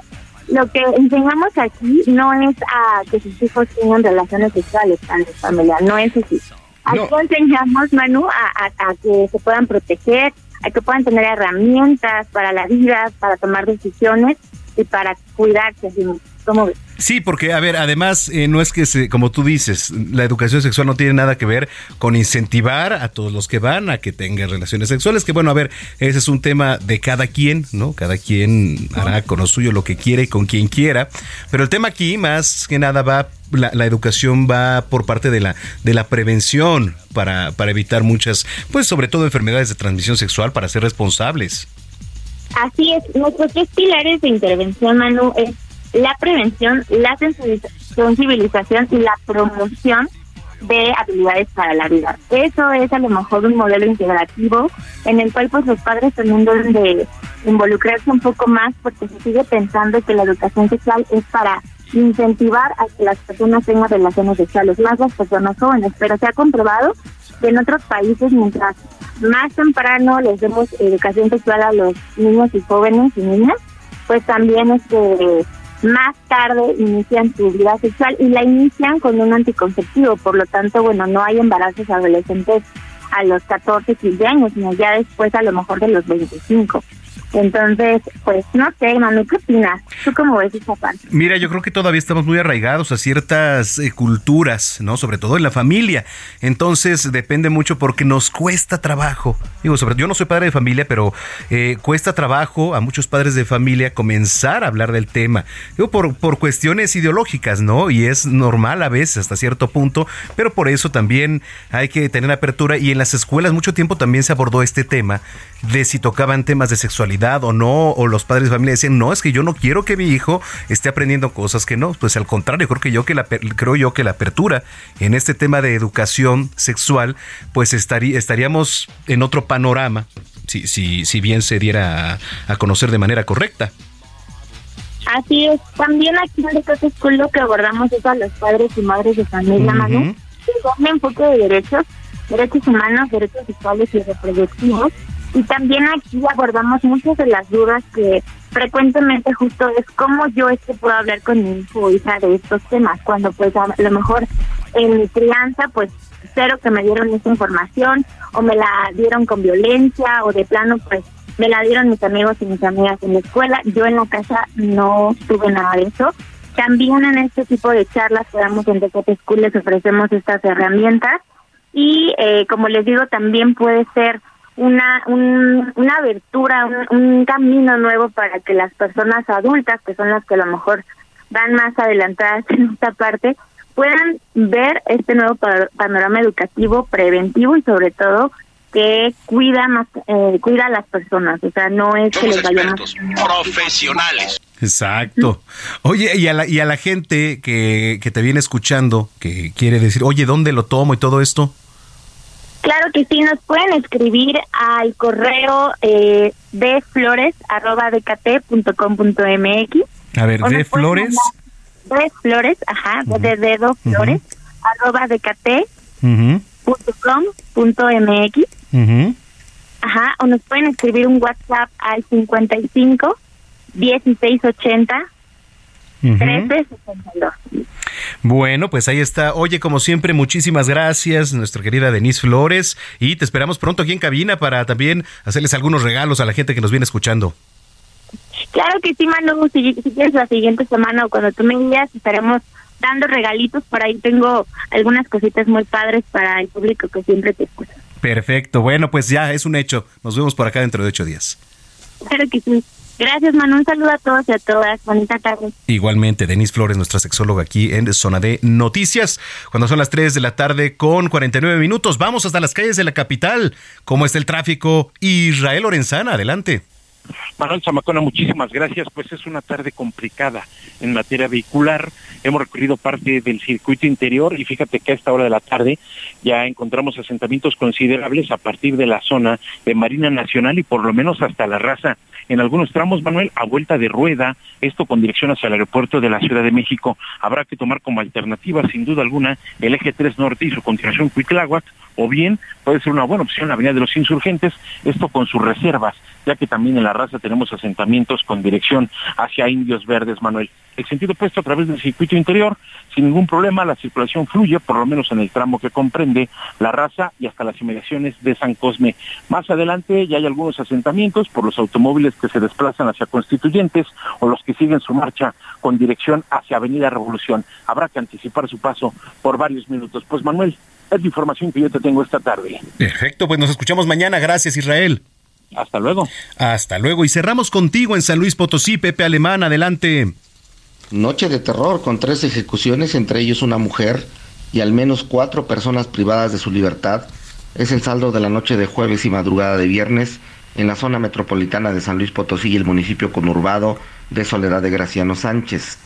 lo que enseñamos aquí no es a que sus hijos tengan relaciones sexuales su familia, no es así. Aquí enseñamos, Manu, a, a, que se puedan proteger, a que puedan tener herramientas para la vida, para tomar decisiones y para cuidarse. ¿Cómo ves? Sí, porque, a ver, además, eh, no es que, se, como tú dices, la educación sexual no tiene nada que ver con incentivar a todos los que van a que tengan relaciones sexuales, que bueno, a ver, ese es un tema de cada quien, ¿no? Cada quien hará con lo suyo lo que quiere y con quien quiera, pero el tema aquí, más que nada, va, la, la educación va por parte de la, de la prevención para, para evitar muchas, pues sobre todo enfermedades de transmisión sexual, para ser responsables. Así es, nuestros tres pilares de intervención, Manu, es la prevención, la sensibilización y la promoción de habilidades para la vida. Eso es a lo mejor un modelo integrativo en el cual pues los padres también deben de involucrarse un poco más porque se sigue pensando que la educación sexual es para incentivar a que las personas tengan relaciones sexuales, más las personas jóvenes, pero se ha comprobado que en otros países mientras más temprano les demos educación sexual a los niños y jóvenes y niñas, pues también este más tarde inician su vida sexual y la inician con un anticonceptivo, por lo tanto, bueno, no hay embarazos adolescentes a los 14, 15 años, sino ya después a lo mejor de los 25. Entonces, pues no sé, Manu, ¿qué opinas? ¿Tú cómo ves esa parte? Mira, yo creo que todavía estamos muy arraigados a ciertas eh, culturas, ¿no? Sobre todo en la familia. Entonces, depende mucho porque nos cuesta trabajo. Digo, sobre yo no soy padre de familia, pero eh, cuesta trabajo a muchos padres de familia comenzar a hablar del tema. Digo, por, por cuestiones ideológicas, ¿no? Y es normal a veces hasta cierto punto, pero por eso también hay que tener apertura y en las escuelas mucho tiempo también se abordó este tema de si tocaban temas de sexualidad o no, o los padres de familia decían, no, es que yo no quiero que mi hijo esté aprendiendo cosas que no. Pues al contrario, creo que yo que la, creo yo que la apertura en este tema de educación sexual, pues estaría, estaríamos en otro panorama, si, si, si bien se diera a, conocer de manera correcta. Así es, también aquí en el School lo que abordamos es a los padres y madres de familia, uh un enfoque de derechos, derechos humanos, derechos sexuales y reproductivos, y también aquí abordamos muchas de las dudas que frecuentemente justo es cómo yo es que puedo hablar con mi hijo o hija de estos temas, cuando pues a lo mejor en mi crianza pues espero que me dieron esa información o me la dieron con violencia o de plano pues me la dieron mis amigos y mis amigas en la escuela, yo en la casa no tuve nada de eso. También en este tipo de charlas que damos en Decate School les ofrecemos estas herramientas y eh, como les digo también puede ser una, una abertura, un, camino nuevo para que las personas adultas, que son las que a lo mejor van más adelantadas en esta parte, puedan ver este nuevo panorama educativo preventivo y sobre todo que cuida más eh, cuida a las personas, o sea, no es que les vayamos profesionales. Exacto. Oye, y a la, y a la gente que, que te viene escuchando, que quiere decir, oye, ¿dónde lo tomo y todo esto? Claro que sí, nos pueden escribir al correo eh, de flores arroba mx. A ver, de flores. De flores, ajá, de dedo flores arroba mx. Ajá, o nos pueden escribir un WhatsApp al 55 1680 1362. Bueno, pues ahí está. Oye, como siempre, muchísimas gracias, nuestra querida Denise Flores, y te esperamos pronto aquí en cabina para también hacerles algunos regalos a la gente que nos viene escuchando. Claro que sí, Manu, si, quieres la siguiente semana o cuando tú me digas, estaremos dando regalitos, por ahí tengo algunas cositas muy padres para el público que siempre te escucha. Perfecto, bueno, pues ya es un hecho. Nos vemos por acá dentro de ocho días. Claro que sí. Gracias, Manu. Un saludo a todos y a todas. Bonita tarde. Igualmente, Denise Flores, nuestra sexóloga aquí en Zona de Noticias. Cuando son las 3 de la tarde con 49 minutos, vamos hasta las calles de la capital. ¿Cómo está el tráfico? Israel Lorenzana, adelante. Manuel Zamacona, muchísimas gracias. Pues es una tarde complicada en materia vehicular. Hemos recorrido parte del circuito interior y fíjate que a esta hora de la tarde ya encontramos asentamientos considerables a partir de la zona de Marina Nacional y por lo menos hasta la raza en algunos tramos, Manuel, a vuelta de rueda, esto con dirección hacia el aeropuerto de la Ciudad de México. Habrá que tomar como alternativa, sin duda alguna, el eje 3 norte y su continuación Cuitláhuac, o bien puede ser una buena opción la Avenida de los Insurgentes, esto con sus reservas, ya que también en la raza tenemos asentamientos con dirección hacia Indios Verdes, Manuel. El sentido opuesto a través del circuito interior, sin ningún problema, la circulación fluye, por lo menos en el tramo que comprende la raza y hasta las inmediaciones de San Cosme. Más adelante ya hay algunos asentamientos por los automóviles que se desplazan hacia Constituyentes o los que siguen su marcha con dirección hacia Avenida Revolución. Habrá que anticipar su paso por varios minutos. Pues Manuel, es la información que yo te tengo esta tarde. Perfecto, pues nos escuchamos mañana. Gracias, Israel. Hasta luego. Hasta luego. Y cerramos contigo en San Luis Potosí, Pepe Alemán. Adelante. Noche de terror con tres ejecuciones, entre ellos una mujer y al menos cuatro personas privadas de su libertad. Es el saldo de la noche de jueves y madrugada de viernes en la zona metropolitana de San Luis Potosí y el municipio conurbado de Soledad de Graciano Sánchez.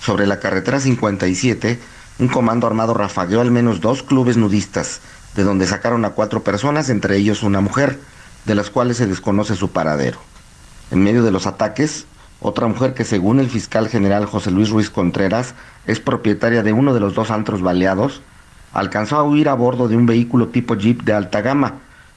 Sobre la carretera 57, un comando armado rafagueó al menos dos clubes nudistas, de donde sacaron a cuatro personas, entre ellos una mujer, de las cuales se desconoce su paradero. En medio de los ataques, otra mujer que según el fiscal general José Luis Ruiz Contreras es propietaria de uno de los dos antros baleados, alcanzó a huir a bordo de un vehículo tipo jeep de alta gama,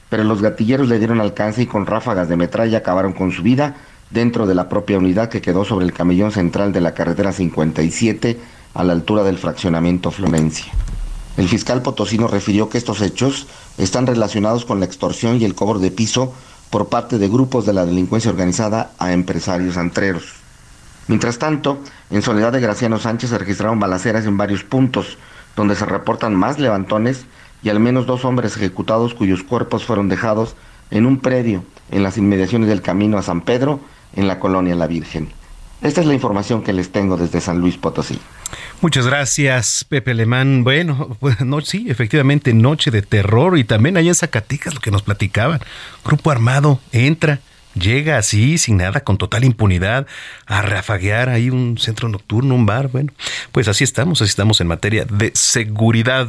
pero los gatilleros le dieron alcance y con ráfagas de metralla acabaron con su vida dentro de la propia unidad que quedó sobre el camellón central de la carretera 57 a la altura del fraccionamiento Florencia. El fiscal potosino refirió que estos hechos están relacionados con la extorsión y el cobro de piso por parte de grupos de la delincuencia organizada a empresarios antreros. Mientras tanto, en Soledad de Graciano Sánchez se registraron balaceras en varios puntos, donde se reportan más levantones y al menos dos hombres ejecutados cuyos cuerpos fueron dejados en un predio en las inmediaciones del camino a San Pedro, en la colonia La Virgen. Esta es la información que les tengo desde San Luis Potosí. Muchas gracias, Pepe Alemán. Bueno, pues, sí, efectivamente, noche de terror y también allá en Zacatecas lo que nos platicaban. Grupo armado entra llega así, sin nada, con total impunidad, a rafaguear ahí un centro nocturno, un bar. Bueno, pues así estamos, así estamos en materia de seguridad.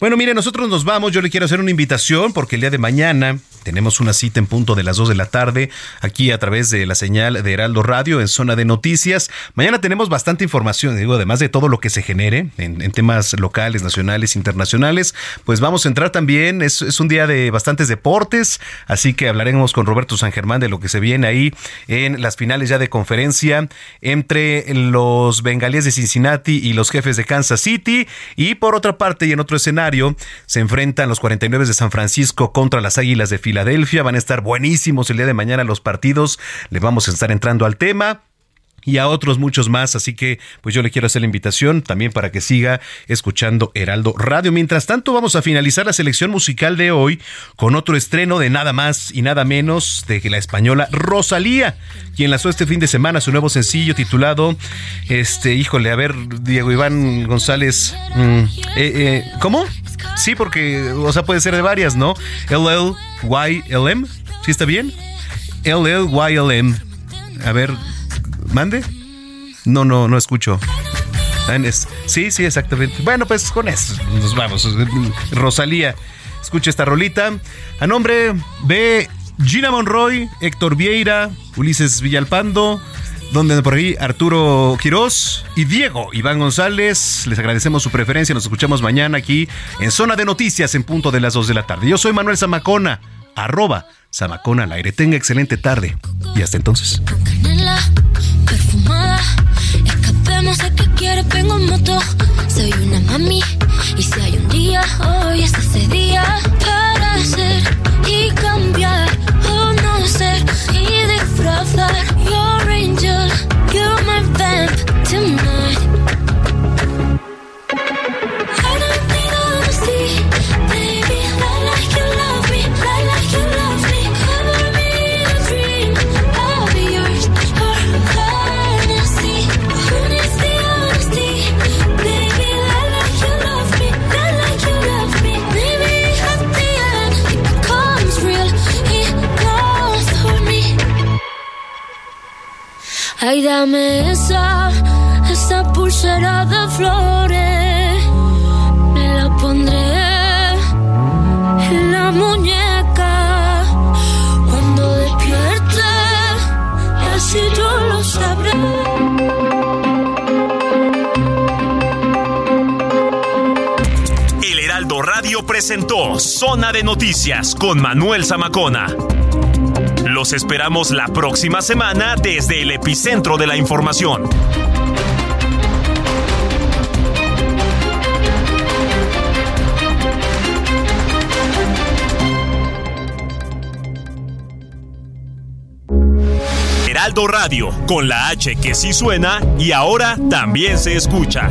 Bueno, mire, nosotros nos vamos. Yo le quiero hacer una invitación porque el día de mañana tenemos una cita en punto de las 2 de la tarde aquí a través de la señal de Heraldo Radio en zona de noticias. Mañana tenemos bastante información, digo, además de todo lo que se genere en, temas locales, nacionales, internacionales, pues vamos a entrar también, es, es un día de bastantes deportes, así que hablaremos con Roberto San Germán de lo que se viene ahí en las finales ya de conferencia entre los bengalíes de Cincinnati y los jefes de Kansas City. Y por otra parte, y en otro escenario, se enfrentan los 49 de San Francisco contra las Águilas de Filadelfia. Van a estar buenísimos el día de mañana los partidos. Le vamos a estar entrando al tema y a otros muchos más. Así que, pues yo le quiero hacer la invitación también para que siga escuchando Heraldo Radio. Mientras tanto, vamos a finalizar la selección musical de hoy con otro estreno de nada más y nada menos de la española Rosalía, quien lanzó este fin de semana su nuevo sencillo titulado, este, híjole, a ver, Diego Iván González, mm, eh, eh, ¿cómo? Sí, porque, o sea, puede ser de varias, ¿no? LLYLM, ¿sí está bien? LLYLM. A ver, ¿Mande? No, no, no escucho. Sí, sí, exactamente. Bueno, pues con eso nos vamos. Rosalía, escucha esta rolita. A nombre de Gina Monroy, Héctor Vieira, Ulises Villalpando, donde por ahí Arturo Quirós y Diego Iván González. Les agradecemos su preferencia. Nos escuchamos mañana aquí en Zona de Noticias en punto de las 2 de la tarde. Yo soy Manuel Zamacona, arroba Zamacona al aire. Tenga excelente tarde y hasta entonces. Escapemos a que quiere, vengo en moto. Soy una mami. Y si hay un día, hoy es ese día. Ay, dame esa, esa pulsera de flores. Me la pondré en la muñeca. Cuando despierte, así yo lo sabré. El Heraldo Radio presentó Zona de Noticias con Manuel Zamacona. Los esperamos la próxima semana desde el epicentro de la información. Heraldo Radio, con la H que sí suena y ahora también se escucha.